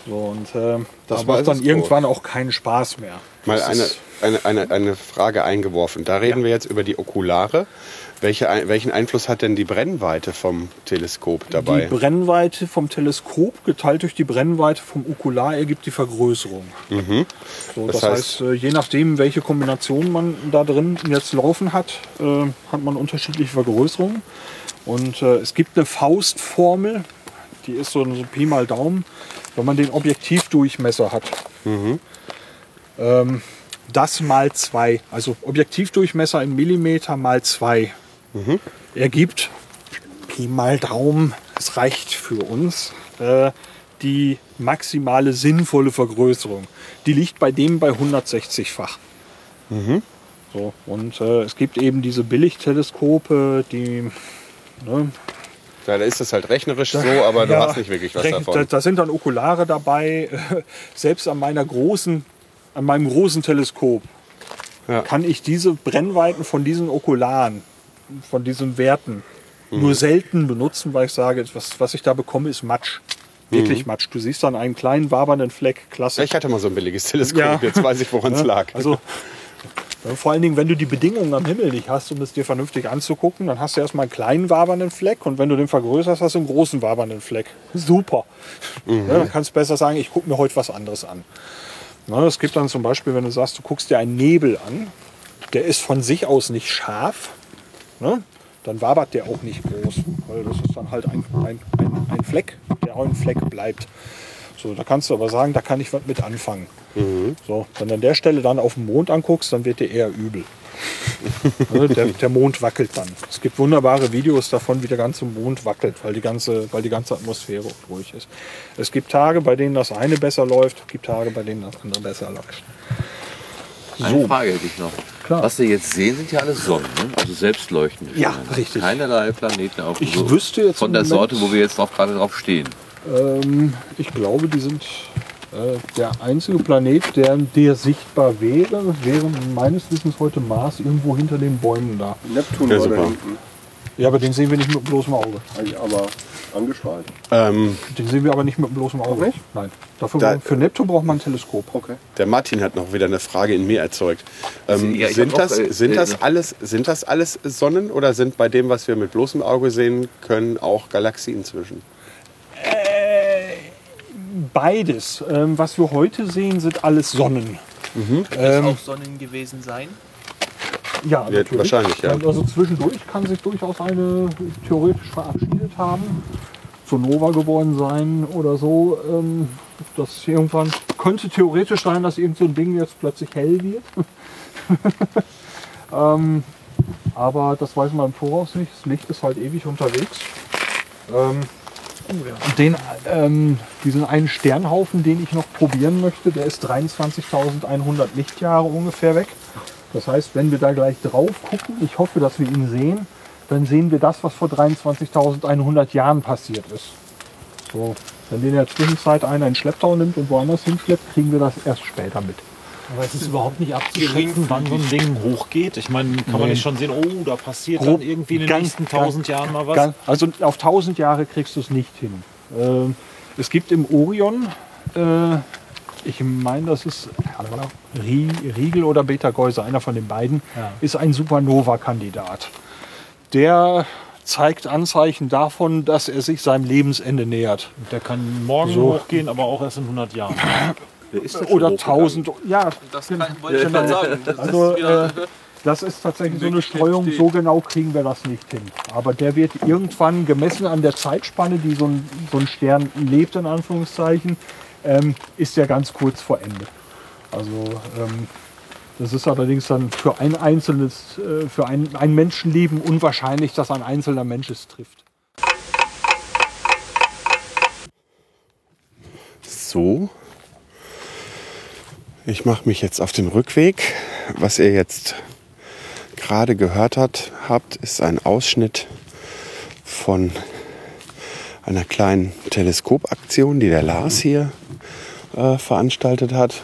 So, und äh, Das war macht dann irgendwann auch keinen Spaß mehr. Mal eine, eine, eine, eine Frage eingeworfen. Da reden wir jetzt über die Okulare. Welche, welchen Einfluss hat denn die Brennweite vom Teleskop dabei? Die Brennweite vom Teleskop geteilt durch die Brennweite vom Okular ergibt die Vergrößerung. Mhm. So, Das das, heißt- heißt, äh, je nachdem, welche Kombination man da drin jetzt laufen hat, äh, hat man unterschiedliche Vergrößerungen. Und äh, es gibt eine Faustformel, die ist so ein so Pi mal Daumen, wenn man den Objektivdurchmesser hat. Mhm. Ähm, das mal zwei, also Objektivdurchmesser in Millimeter mal zwei, Mhm. ergibt Pi mal Daumen, es reicht für uns, äh, die maximale sinnvolle Vergrößerung. Die liegt bei dem bei 160-fach. Mhm. So, und äh, es gibt eben diese Billigteleskope, die. Ne, Ja, da ist das halt rechnerisch so, aber du Ja, hast nicht wirklich was davon. Da, da sind dann Okulare dabei. Selbst an meiner großen, an meinem großen Teleskop kann ich diese Brennweiten von diesen Okularen, von diesen Werten, Mhm. nur selten benutzen, weil ich sage, was, was ich da bekomme, ist Matsch. wirklich Matsch. Du siehst dann einen kleinen wabernden Fleck, klasse. Ich hatte mal so ein billiges Teleskop, Ja. jetzt weiß ich, woran es lag. Also, vor allen Dingen, wenn du die Bedingungen am Himmel nicht hast, um es dir vernünftig anzugucken, dann hast du erstmal einen kleinen wabernden Fleck und wenn du den vergrößerst, hast du einen großen wabernden Fleck. Super. Mhm. Ja, dann kannst du besser sagen, ich gucke mir heute was anderes an. Es gibt dann zum Beispiel, wenn du sagst, du guckst dir einen Nebel an, der ist von sich aus nicht scharf, ne? dann wabert der auch nicht groß, weil das ist dann halt ein, ein, ein, ein Fleck, der auch ein Fleck bleibt. So, da kannst du aber sagen, da kann ich was mit anfangen. So, wenn du an der Stelle dann auf den Mond anguckst, dann wird dir eher übel. Also der, der Mond wackelt dann. Es gibt wunderbare Videos davon, wie der ganze Mond wackelt, weil die ganze, weil die ganze Atmosphäre ruhig ist. Es gibt Tage, bei denen das eine besser läuft, es gibt Tage, bei denen das andere besser läuft. Eine So. Frage hätte ich noch. Klar. Was wir jetzt sehen, sind ja alles Sonnen, ne? also selbstleuchtende Ja, Sterne. richtig. Keinerlei Planeten auf Ich so wüsste jetzt von der Moment- Sorte, wo wir jetzt drauf, gerade drauf stehen. Ähm, ich glaube, die sind äh, der einzige Planet, der, der sichtbar wäre, wäre meines Wissens heute Mars irgendwo hinter den Bäumen da. Neptun Ja, da super. hinten. Ja, aber den sehen wir nicht mit bloßem Auge. Aber angestrahlt. Ähm, Den sehen wir aber nicht mit bloßem Auge. nicht? Nein. Dafür Da- für Neptun braucht man ein Teleskop. Okay. Der Martin hat noch wieder eine Frage in mir erzeugt. Ähm, Ja, sind, hab auch, das, äh, sind, äh, das alles, sind das alles Sonnen oder sind bei dem, was wir mit bloßem Auge sehen können, auch Galaxien zwischen? Beides. Ähm, was wir heute sehen, sind alles Sonnen. Mhm. Ähm, auch Sonnen gewesen sein? Ja, Wird natürlich. wahrscheinlich, ja. Also zwischendurch kann sich durchaus eine theoretisch verabschiedet haben, zur Nova geworden sein oder so. Ähm, das irgendwann könnte theoretisch sein, dass irgend so ein Ding jetzt plötzlich hell wird. ähm, aber das weiß man im Voraus nicht. Das Licht ist halt ewig unterwegs. Ähm, den, ähm, diesen einen Sternhaufen, den ich noch probieren möchte, der ist 23.100 Lichtjahre ungefähr weg. Das heißt, wenn wir da gleich drauf gucken, ich hoffe, dass wir ihn sehen, dann sehen wir das, was vor 23.100 Jahren passiert ist. So, wenn den in der Zwischenzeit einer in Schlepptau nimmt und woanders hinschleppt, kriegen wir das erst später mit. Aber es ist überhaupt nicht abzuschätzen, wann so ein Ding hochgeht. Ich meine, kann man Nee. nicht schon sehen, oh, da passiert Grob- dann irgendwie in den ganz- nächsten tausend ganz- Jahren mal was. ganz- Also auf 1000 Jahre kriegst du es nicht hin. Ähm, es gibt im Orion, äh, ich meine, das ist Rie- Riegel oder Beta-Geuser, einer von den beiden, Ja. ist ein Supernova-Kandidat. Der zeigt Anzeichen davon, dass er sich seinem Lebensende nähert. Der kann morgen So. hochgehen, aber auch erst in 100 Jahren. Oder 1000, ja. Das genau. kann, wollte ich gerade sagen. Das Also, ist äh, das ist tatsächlich so eine Streuung, so genau kriegen wir das nicht hin. Aber der wird irgendwann gemessen an der Zeitspanne, die so ein, so ein Stern lebt, in Anführungszeichen, ähm, ist der ganz kurz vor Ende. Also ähm, das ist allerdings dann für ein einzelnes, äh, für ein, ein Menschenleben unwahrscheinlich, dass ein einzelner Mensch es trifft. So. Ich mache mich jetzt auf den Rückweg. Was ihr jetzt gerade gehört habt, ist ein Ausschnitt von einer kleinen Teleskopaktion, die der Lars hier äh, veranstaltet hat.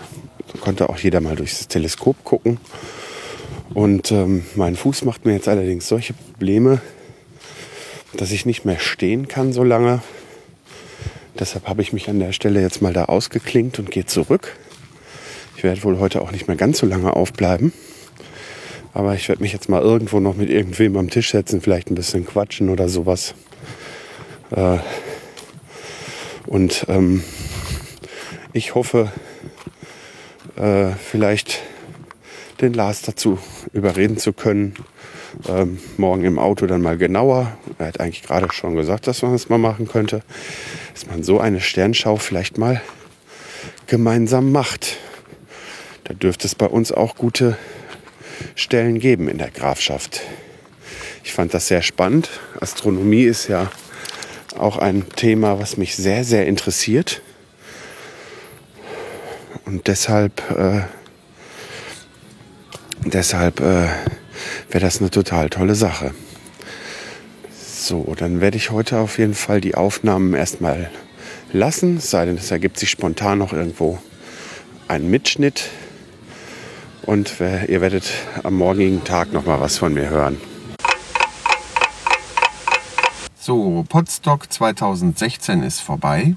Da konnte auch jeder mal durchs Teleskop gucken. Und ähm, mein Fuß macht mir jetzt allerdings solche Probleme, dass ich nicht mehr stehen kann so lange. Deshalb habe ich mich an der Stelle jetzt mal da ausgeklinkt und gehe zurück. Ich werde wohl heute auch nicht mehr ganz so lange aufbleiben. Aber ich werde mich jetzt mal irgendwo noch mit irgendwem am Tisch setzen, vielleicht ein bisschen quatschen oder sowas. Äh, und ähm, ich hoffe, äh, vielleicht den Lars dazu überreden zu können, ähm, morgen im Auto dann mal genauer. Er hat eigentlich gerade schon gesagt, dass man das mal machen könnte, dass man so eine Sternschau vielleicht mal gemeinsam macht. Da dürfte es bei uns auch gute Stellen geben in der Grafschaft. Ich fand das sehr spannend. Astronomie ist ja auch ein Thema, was mich sehr, sehr interessiert. Und deshalb, äh, deshalb äh, wäre das eine total tolle Sache. So, dann werde ich heute auf jeden Fall die Aufnahmen erstmal lassen, sei denn, es ergibt sich spontan noch irgendwo ein Mitschnitt. Und äh, ihr werdet am morgigen Tag noch mal was von mir hören. So, Podstock 2016 ist vorbei.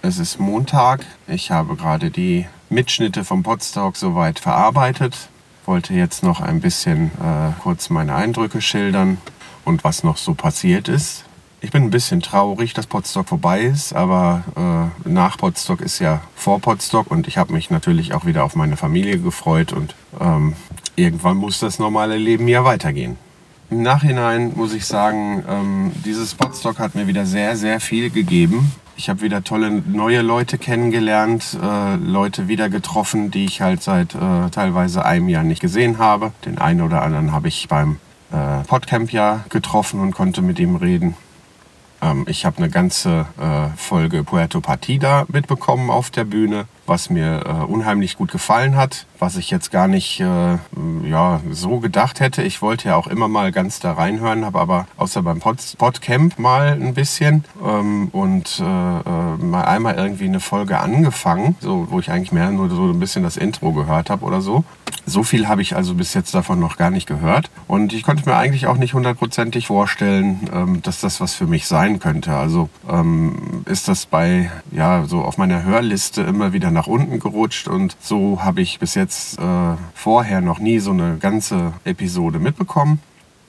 Es ist Montag. Ich habe gerade die Mitschnitte vom Podstock soweit verarbeitet. Wollte jetzt noch ein bisschen äh, kurz meine Eindrücke schildern und was noch so passiert ist. Ich bin ein bisschen traurig, dass Podstock vorbei ist, aber äh, nach Podstock ist ja vor Podstock und ich habe mich natürlich auch wieder auf meine Familie gefreut und ähm, irgendwann muss das normale Leben ja weitergehen. Im Nachhinein muss ich sagen, ähm, dieses Podstock hat mir wieder sehr, sehr viel gegeben. Ich habe wieder tolle neue Leute kennengelernt, äh, Leute wieder getroffen, die ich halt seit äh, teilweise einem Jahr nicht gesehen habe. Den einen oder anderen habe ich beim äh, Podcamp ja getroffen und konnte mit ihm reden. Ähm, ich habe eine ganze äh, Folge Puerto Partida mitbekommen auf der Bühne, was mir äh, unheimlich gut gefallen hat, was ich jetzt gar nicht äh, ja, so gedacht hätte. Ich wollte ja auch immer mal ganz da reinhören, habe aber außer beim Pod Podcamp mal ein bisschen ähm, und äh, äh, mal einmal irgendwie eine Folge angefangen, so, wo ich eigentlich mehr nur so ein bisschen das Intro gehört habe oder so. So viel habe ich also bis jetzt davon noch gar nicht gehört. Und ich konnte mir eigentlich auch nicht hundertprozentig vorstellen, ähm, dass das was für mich sein könnte. Also ähm, ist das bei, ja, so auf meiner Hörliste immer wieder nach unten gerutscht. Und so habe ich bis jetzt äh, vorher noch nie so eine ganze Episode mitbekommen.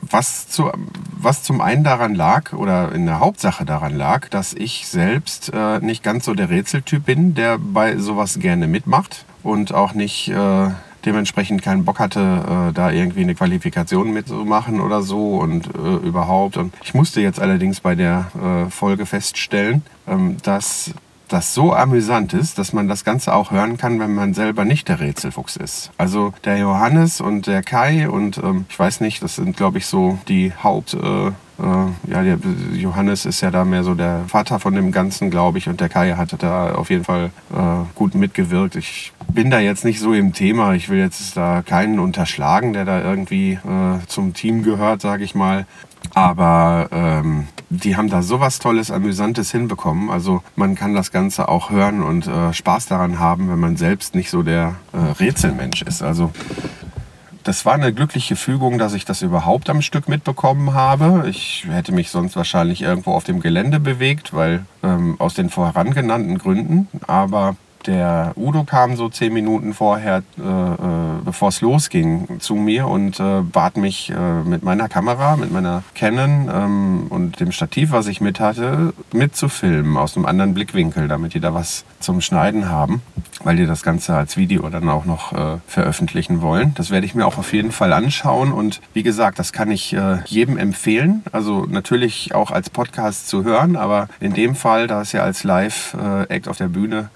Was, zu, was zum einen daran lag oder in der Hauptsache daran lag, dass ich selbst äh, nicht ganz so der Rätseltyp bin, der bei sowas gerne mitmacht und auch nicht äh, dementsprechend keinen Bock hatte, äh, da irgendwie eine Qualifikation mitzumachen oder so und äh, überhaupt. Und ich musste jetzt allerdings bei der äh, Folge feststellen, ähm, dass das so amüsant ist, dass man das Ganze auch hören kann, wenn man selber nicht der Rätselfuchs ist. Also der Johannes und der Kai und ähm, ich weiß nicht, das sind glaube ich so die Haupt... Äh, äh, ja, der Johannes ist ja da mehr so der Vater von dem Ganzen, glaube ich, und der Kai hatte da auf jeden Fall äh, gut mitgewirkt. Ich bin da jetzt nicht so im Thema. Ich will jetzt da keinen unterschlagen, der da irgendwie äh, zum Team gehört, sage ich mal. Aber ähm, die haben da sowas Tolles, Amüsantes hinbekommen. Also man kann das Ganze auch hören und äh, Spaß daran haben, wenn man selbst nicht so der äh, Rätselmensch ist. Also das war eine glückliche Fügung, dass ich das überhaupt am Stück mitbekommen habe. Ich hätte mich sonst wahrscheinlich irgendwo auf dem Gelände bewegt, weil ähm, aus den vorangenannten Gründen. Aber der Udo kam so zehn Minuten vorher, äh, äh, bevor es losging, zu mir und äh, bat mich äh, mit meiner Kamera, mit meiner Canon ähm, und dem Stativ, was ich mit hatte, mitzufilmen aus einem anderen Blickwinkel, damit die da was zum Schneiden haben, weil die das Ganze als Video dann auch noch äh, veröffentlichen wollen. Das werde ich mir auch auf jeden Fall anschauen und wie gesagt, das kann ich äh, jedem empfehlen. Also natürlich auch als Podcast zu hören, aber in dem Fall, da es ja als Live-Act auf der Bühne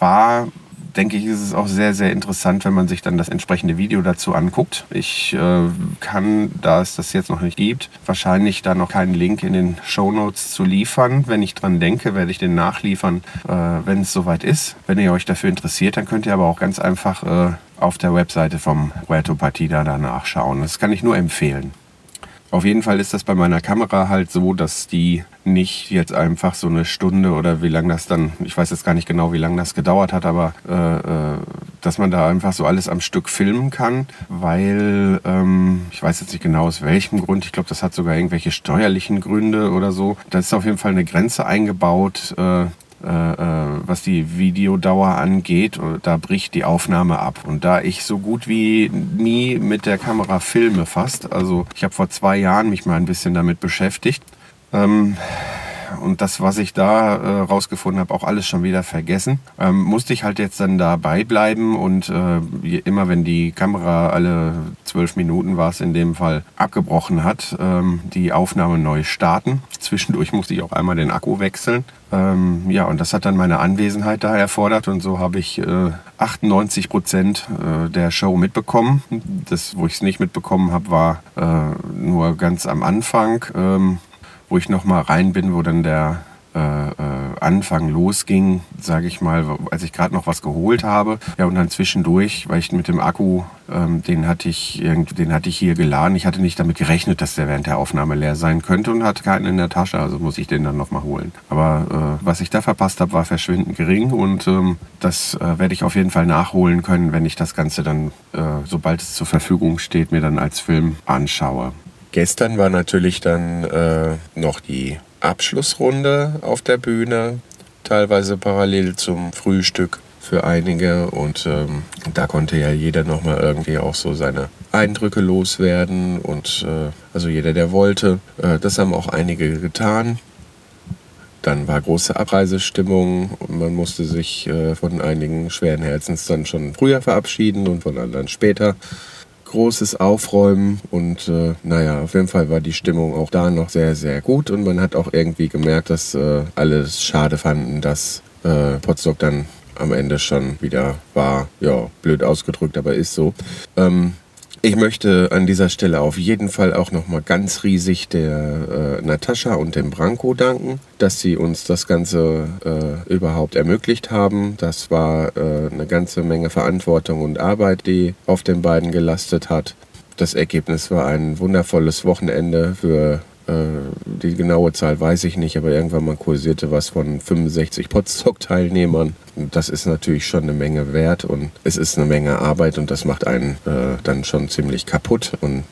war, denke ich, ist es auch sehr, sehr interessant, wenn man sich dann das entsprechende Video dazu anguckt. Ich äh, kann, da es das jetzt noch nicht gibt, wahrscheinlich da noch keinen Link in den Show Notes zu liefern. Wenn ich dran denke, werde ich den nachliefern, äh, wenn es soweit ist. Wenn ihr euch dafür interessiert, dann könnt ihr aber auch ganz einfach äh, auf der Webseite vom Puerto Partida da nachschauen. Das kann ich nur empfehlen. Auf jeden Fall ist das bei meiner Kamera halt so, dass die nicht jetzt einfach so eine Stunde oder wie lange das dann, ich weiß jetzt gar nicht genau, wie lange das gedauert hat, aber äh, äh, dass man da einfach so alles am Stück filmen kann, weil ähm, ich weiß jetzt nicht genau aus welchem Grund, ich glaube, das hat sogar irgendwelche steuerlichen Gründe oder so. Da ist auf jeden Fall eine Grenze eingebaut. Äh, was die Videodauer angeht, da bricht die Aufnahme ab. Und da ich so gut wie nie mit der Kamera filme fast, also ich habe vor zwei Jahren mich mal ein bisschen damit beschäftigt, ähm, und das, was ich da äh, rausgefunden habe, auch alles schon wieder vergessen. Ähm, musste ich halt jetzt dann dabei bleiben und äh, immer wenn die Kamera alle zwölf Minuten war es in dem Fall abgebrochen hat, ähm, die Aufnahme neu starten. Zwischendurch musste ich auch einmal den Akku wechseln. Ähm, ja, und das hat dann meine Anwesenheit da erfordert und so habe ich äh, 98 Prozent äh, der Show mitbekommen. Das, wo ich es nicht mitbekommen habe, war äh, nur ganz am Anfang. Ähm, wo ich noch mal rein bin, wo dann der äh, äh, Anfang losging, sage ich mal, als ich gerade noch was geholt habe. Ja, und dann zwischendurch, weil ich mit dem Akku, ähm, den, hatte ich, den hatte ich hier geladen. Ich hatte nicht damit gerechnet, dass der während der Aufnahme leer sein könnte und hatte keinen in der Tasche, also muss ich den dann noch mal holen. Aber äh, was ich da verpasst habe, war verschwindend gering und ähm, das äh, werde ich auf jeden Fall nachholen können, wenn ich das Ganze dann, äh, sobald es zur Verfügung steht, mir dann als Film anschaue. Gestern war natürlich dann äh, noch die Abschlussrunde auf der Bühne. teilweise parallel zum Frühstück für einige und ähm, da konnte ja jeder nochmal irgendwie auch so seine Eindrücke loswerden und äh, also jeder, der wollte. Äh, das haben auch einige getan. Dann war große Abreisestimmung und man musste sich äh, von einigen schweren Herzens dann schon früher verabschieden und von anderen später. Großes Aufräumen und äh, naja, auf jeden Fall war die Stimmung auch da noch sehr, sehr gut und man hat auch irgendwie gemerkt, dass äh, alle es schade fanden, dass äh, Potsdok dann am Ende schon wieder war. Ja, blöd ausgedrückt, aber ist so. Ähm, ich möchte an dieser Stelle auf jeden Fall auch nochmal ganz riesig der äh, Natascha und dem Branko danken, dass sie uns das Ganze äh, überhaupt ermöglicht haben. Das war äh, eine ganze Menge Verantwortung und Arbeit, die auf den beiden gelastet hat. Das Ergebnis war ein wundervolles Wochenende für die genaue Zahl weiß ich nicht, aber irgendwann mal kursierte was von 65 Potsdok-Teilnehmern. Das ist natürlich schon eine Menge wert und es ist eine Menge Arbeit und das macht einen äh, dann schon ziemlich kaputt. Und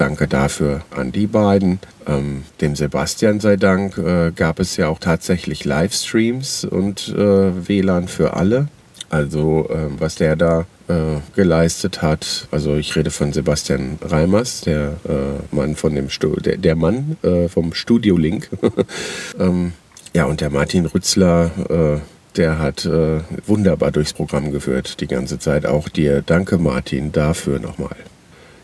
danke dafür an die beiden. Ähm, dem Sebastian sei Dank äh, gab es ja auch tatsächlich Livestreams und äh, WLAN für alle. Also ähm, was der da äh, geleistet hat. Also ich rede von Sebastian Reimers, der äh, Mann von dem Stu der, der Mann äh, vom Studio Link. ähm, ja, und der Martin Rützler, äh, der hat äh, wunderbar durchs Programm geführt die ganze Zeit. Auch dir danke, Martin, dafür nochmal.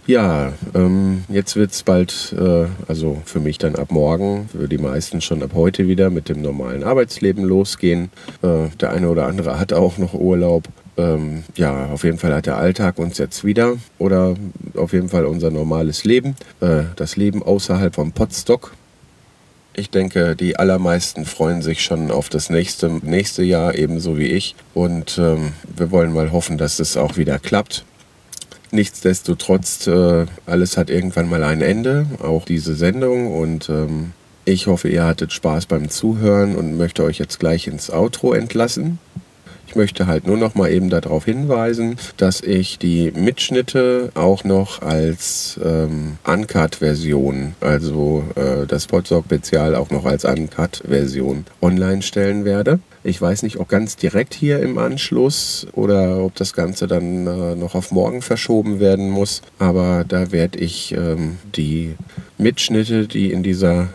Ja, ähm, jetzt wird es bald, äh, also für mich dann ab morgen, für die meisten schon ab heute wieder mit dem normalen Arbeitsleben losgehen. Äh, der eine oder andere hat auch noch Urlaub. Ähm, ja, auf jeden Fall hat der Alltag uns jetzt wieder oder auf jeden Fall unser normales Leben, äh, das Leben außerhalb vom Potstock. Ich denke, die allermeisten freuen sich schon auf das nächste, nächste Jahr, ebenso wie ich. Und ähm, wir wollen mal hoffen, dass es auch wieder klappt. Nichtsdestotrotz, äh, alles hat irgendwann mal ein Ende, auch diese Sendung. Und ähm, ich hoffe, ihr hattet Spaß beim Zuhören und möchte euch jetzt gleich ins Outro entlassen. Ich möchte halt nur noch mal eben darauf hinweisen, dass ich die Mitschnitte auch noch als ähm, Uncut-Version, also äh, das Potsdok-Spezial auch noch als Uncut-Version online stellen werde. Ich weiß nicht, ob ganz direkt hier im Anschluss oder ob das Ganze dann äh, noch auf morgen verschoben werden muss. Aber da werde ich ähm, die Mitschnitte, die in dieser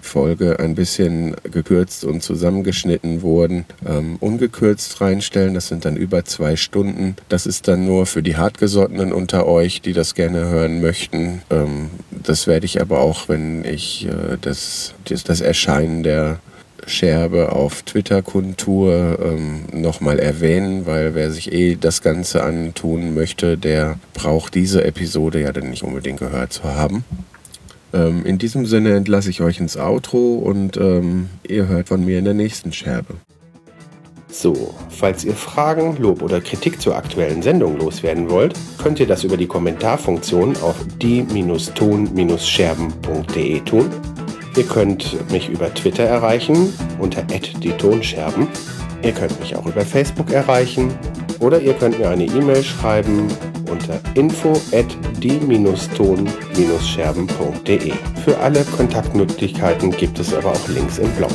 Folge ein bisschen gekürzt und zusammengeschnitten wurden, ähm, ungekürzt reinstellen. Das sind dann über zwei Stunden. Das ist dann nur für die Hartgesottenen unter euch, die das gerne hören möchten. Ähm, das werde ich aber auch, wenn ich äh, das, das, das Erscheinen der Scherbe auf Twitter kundtue, ähm, nochmal erwähnen, weil wer sich eh das Ganze antun möchte, der braucht diese Episode ja dann nicht unbedingt gehört zu haben. Ähm, in diesem Sinne entlasse ich euch ins Outro und ähm, ihr hört von mir in der nächsten Scherbe. So, falls ihr Fragen, Lob oder Kritik zur aktuellen Sendung loswerden wollt, könnt ihr das über die Kommentarfunktion auf die-ton-scherben.de tun. Ihr könnt mich über Twitter erreichen unter die Tonscherben. Ihr könnt mich auch über Facebook erreichen oder ihr könnt mir eine E-Mail schreiben unter info at die-ton-scherben.de. Für alle Kontaktmöglichkeiten gibt es aber auch Links im Blog.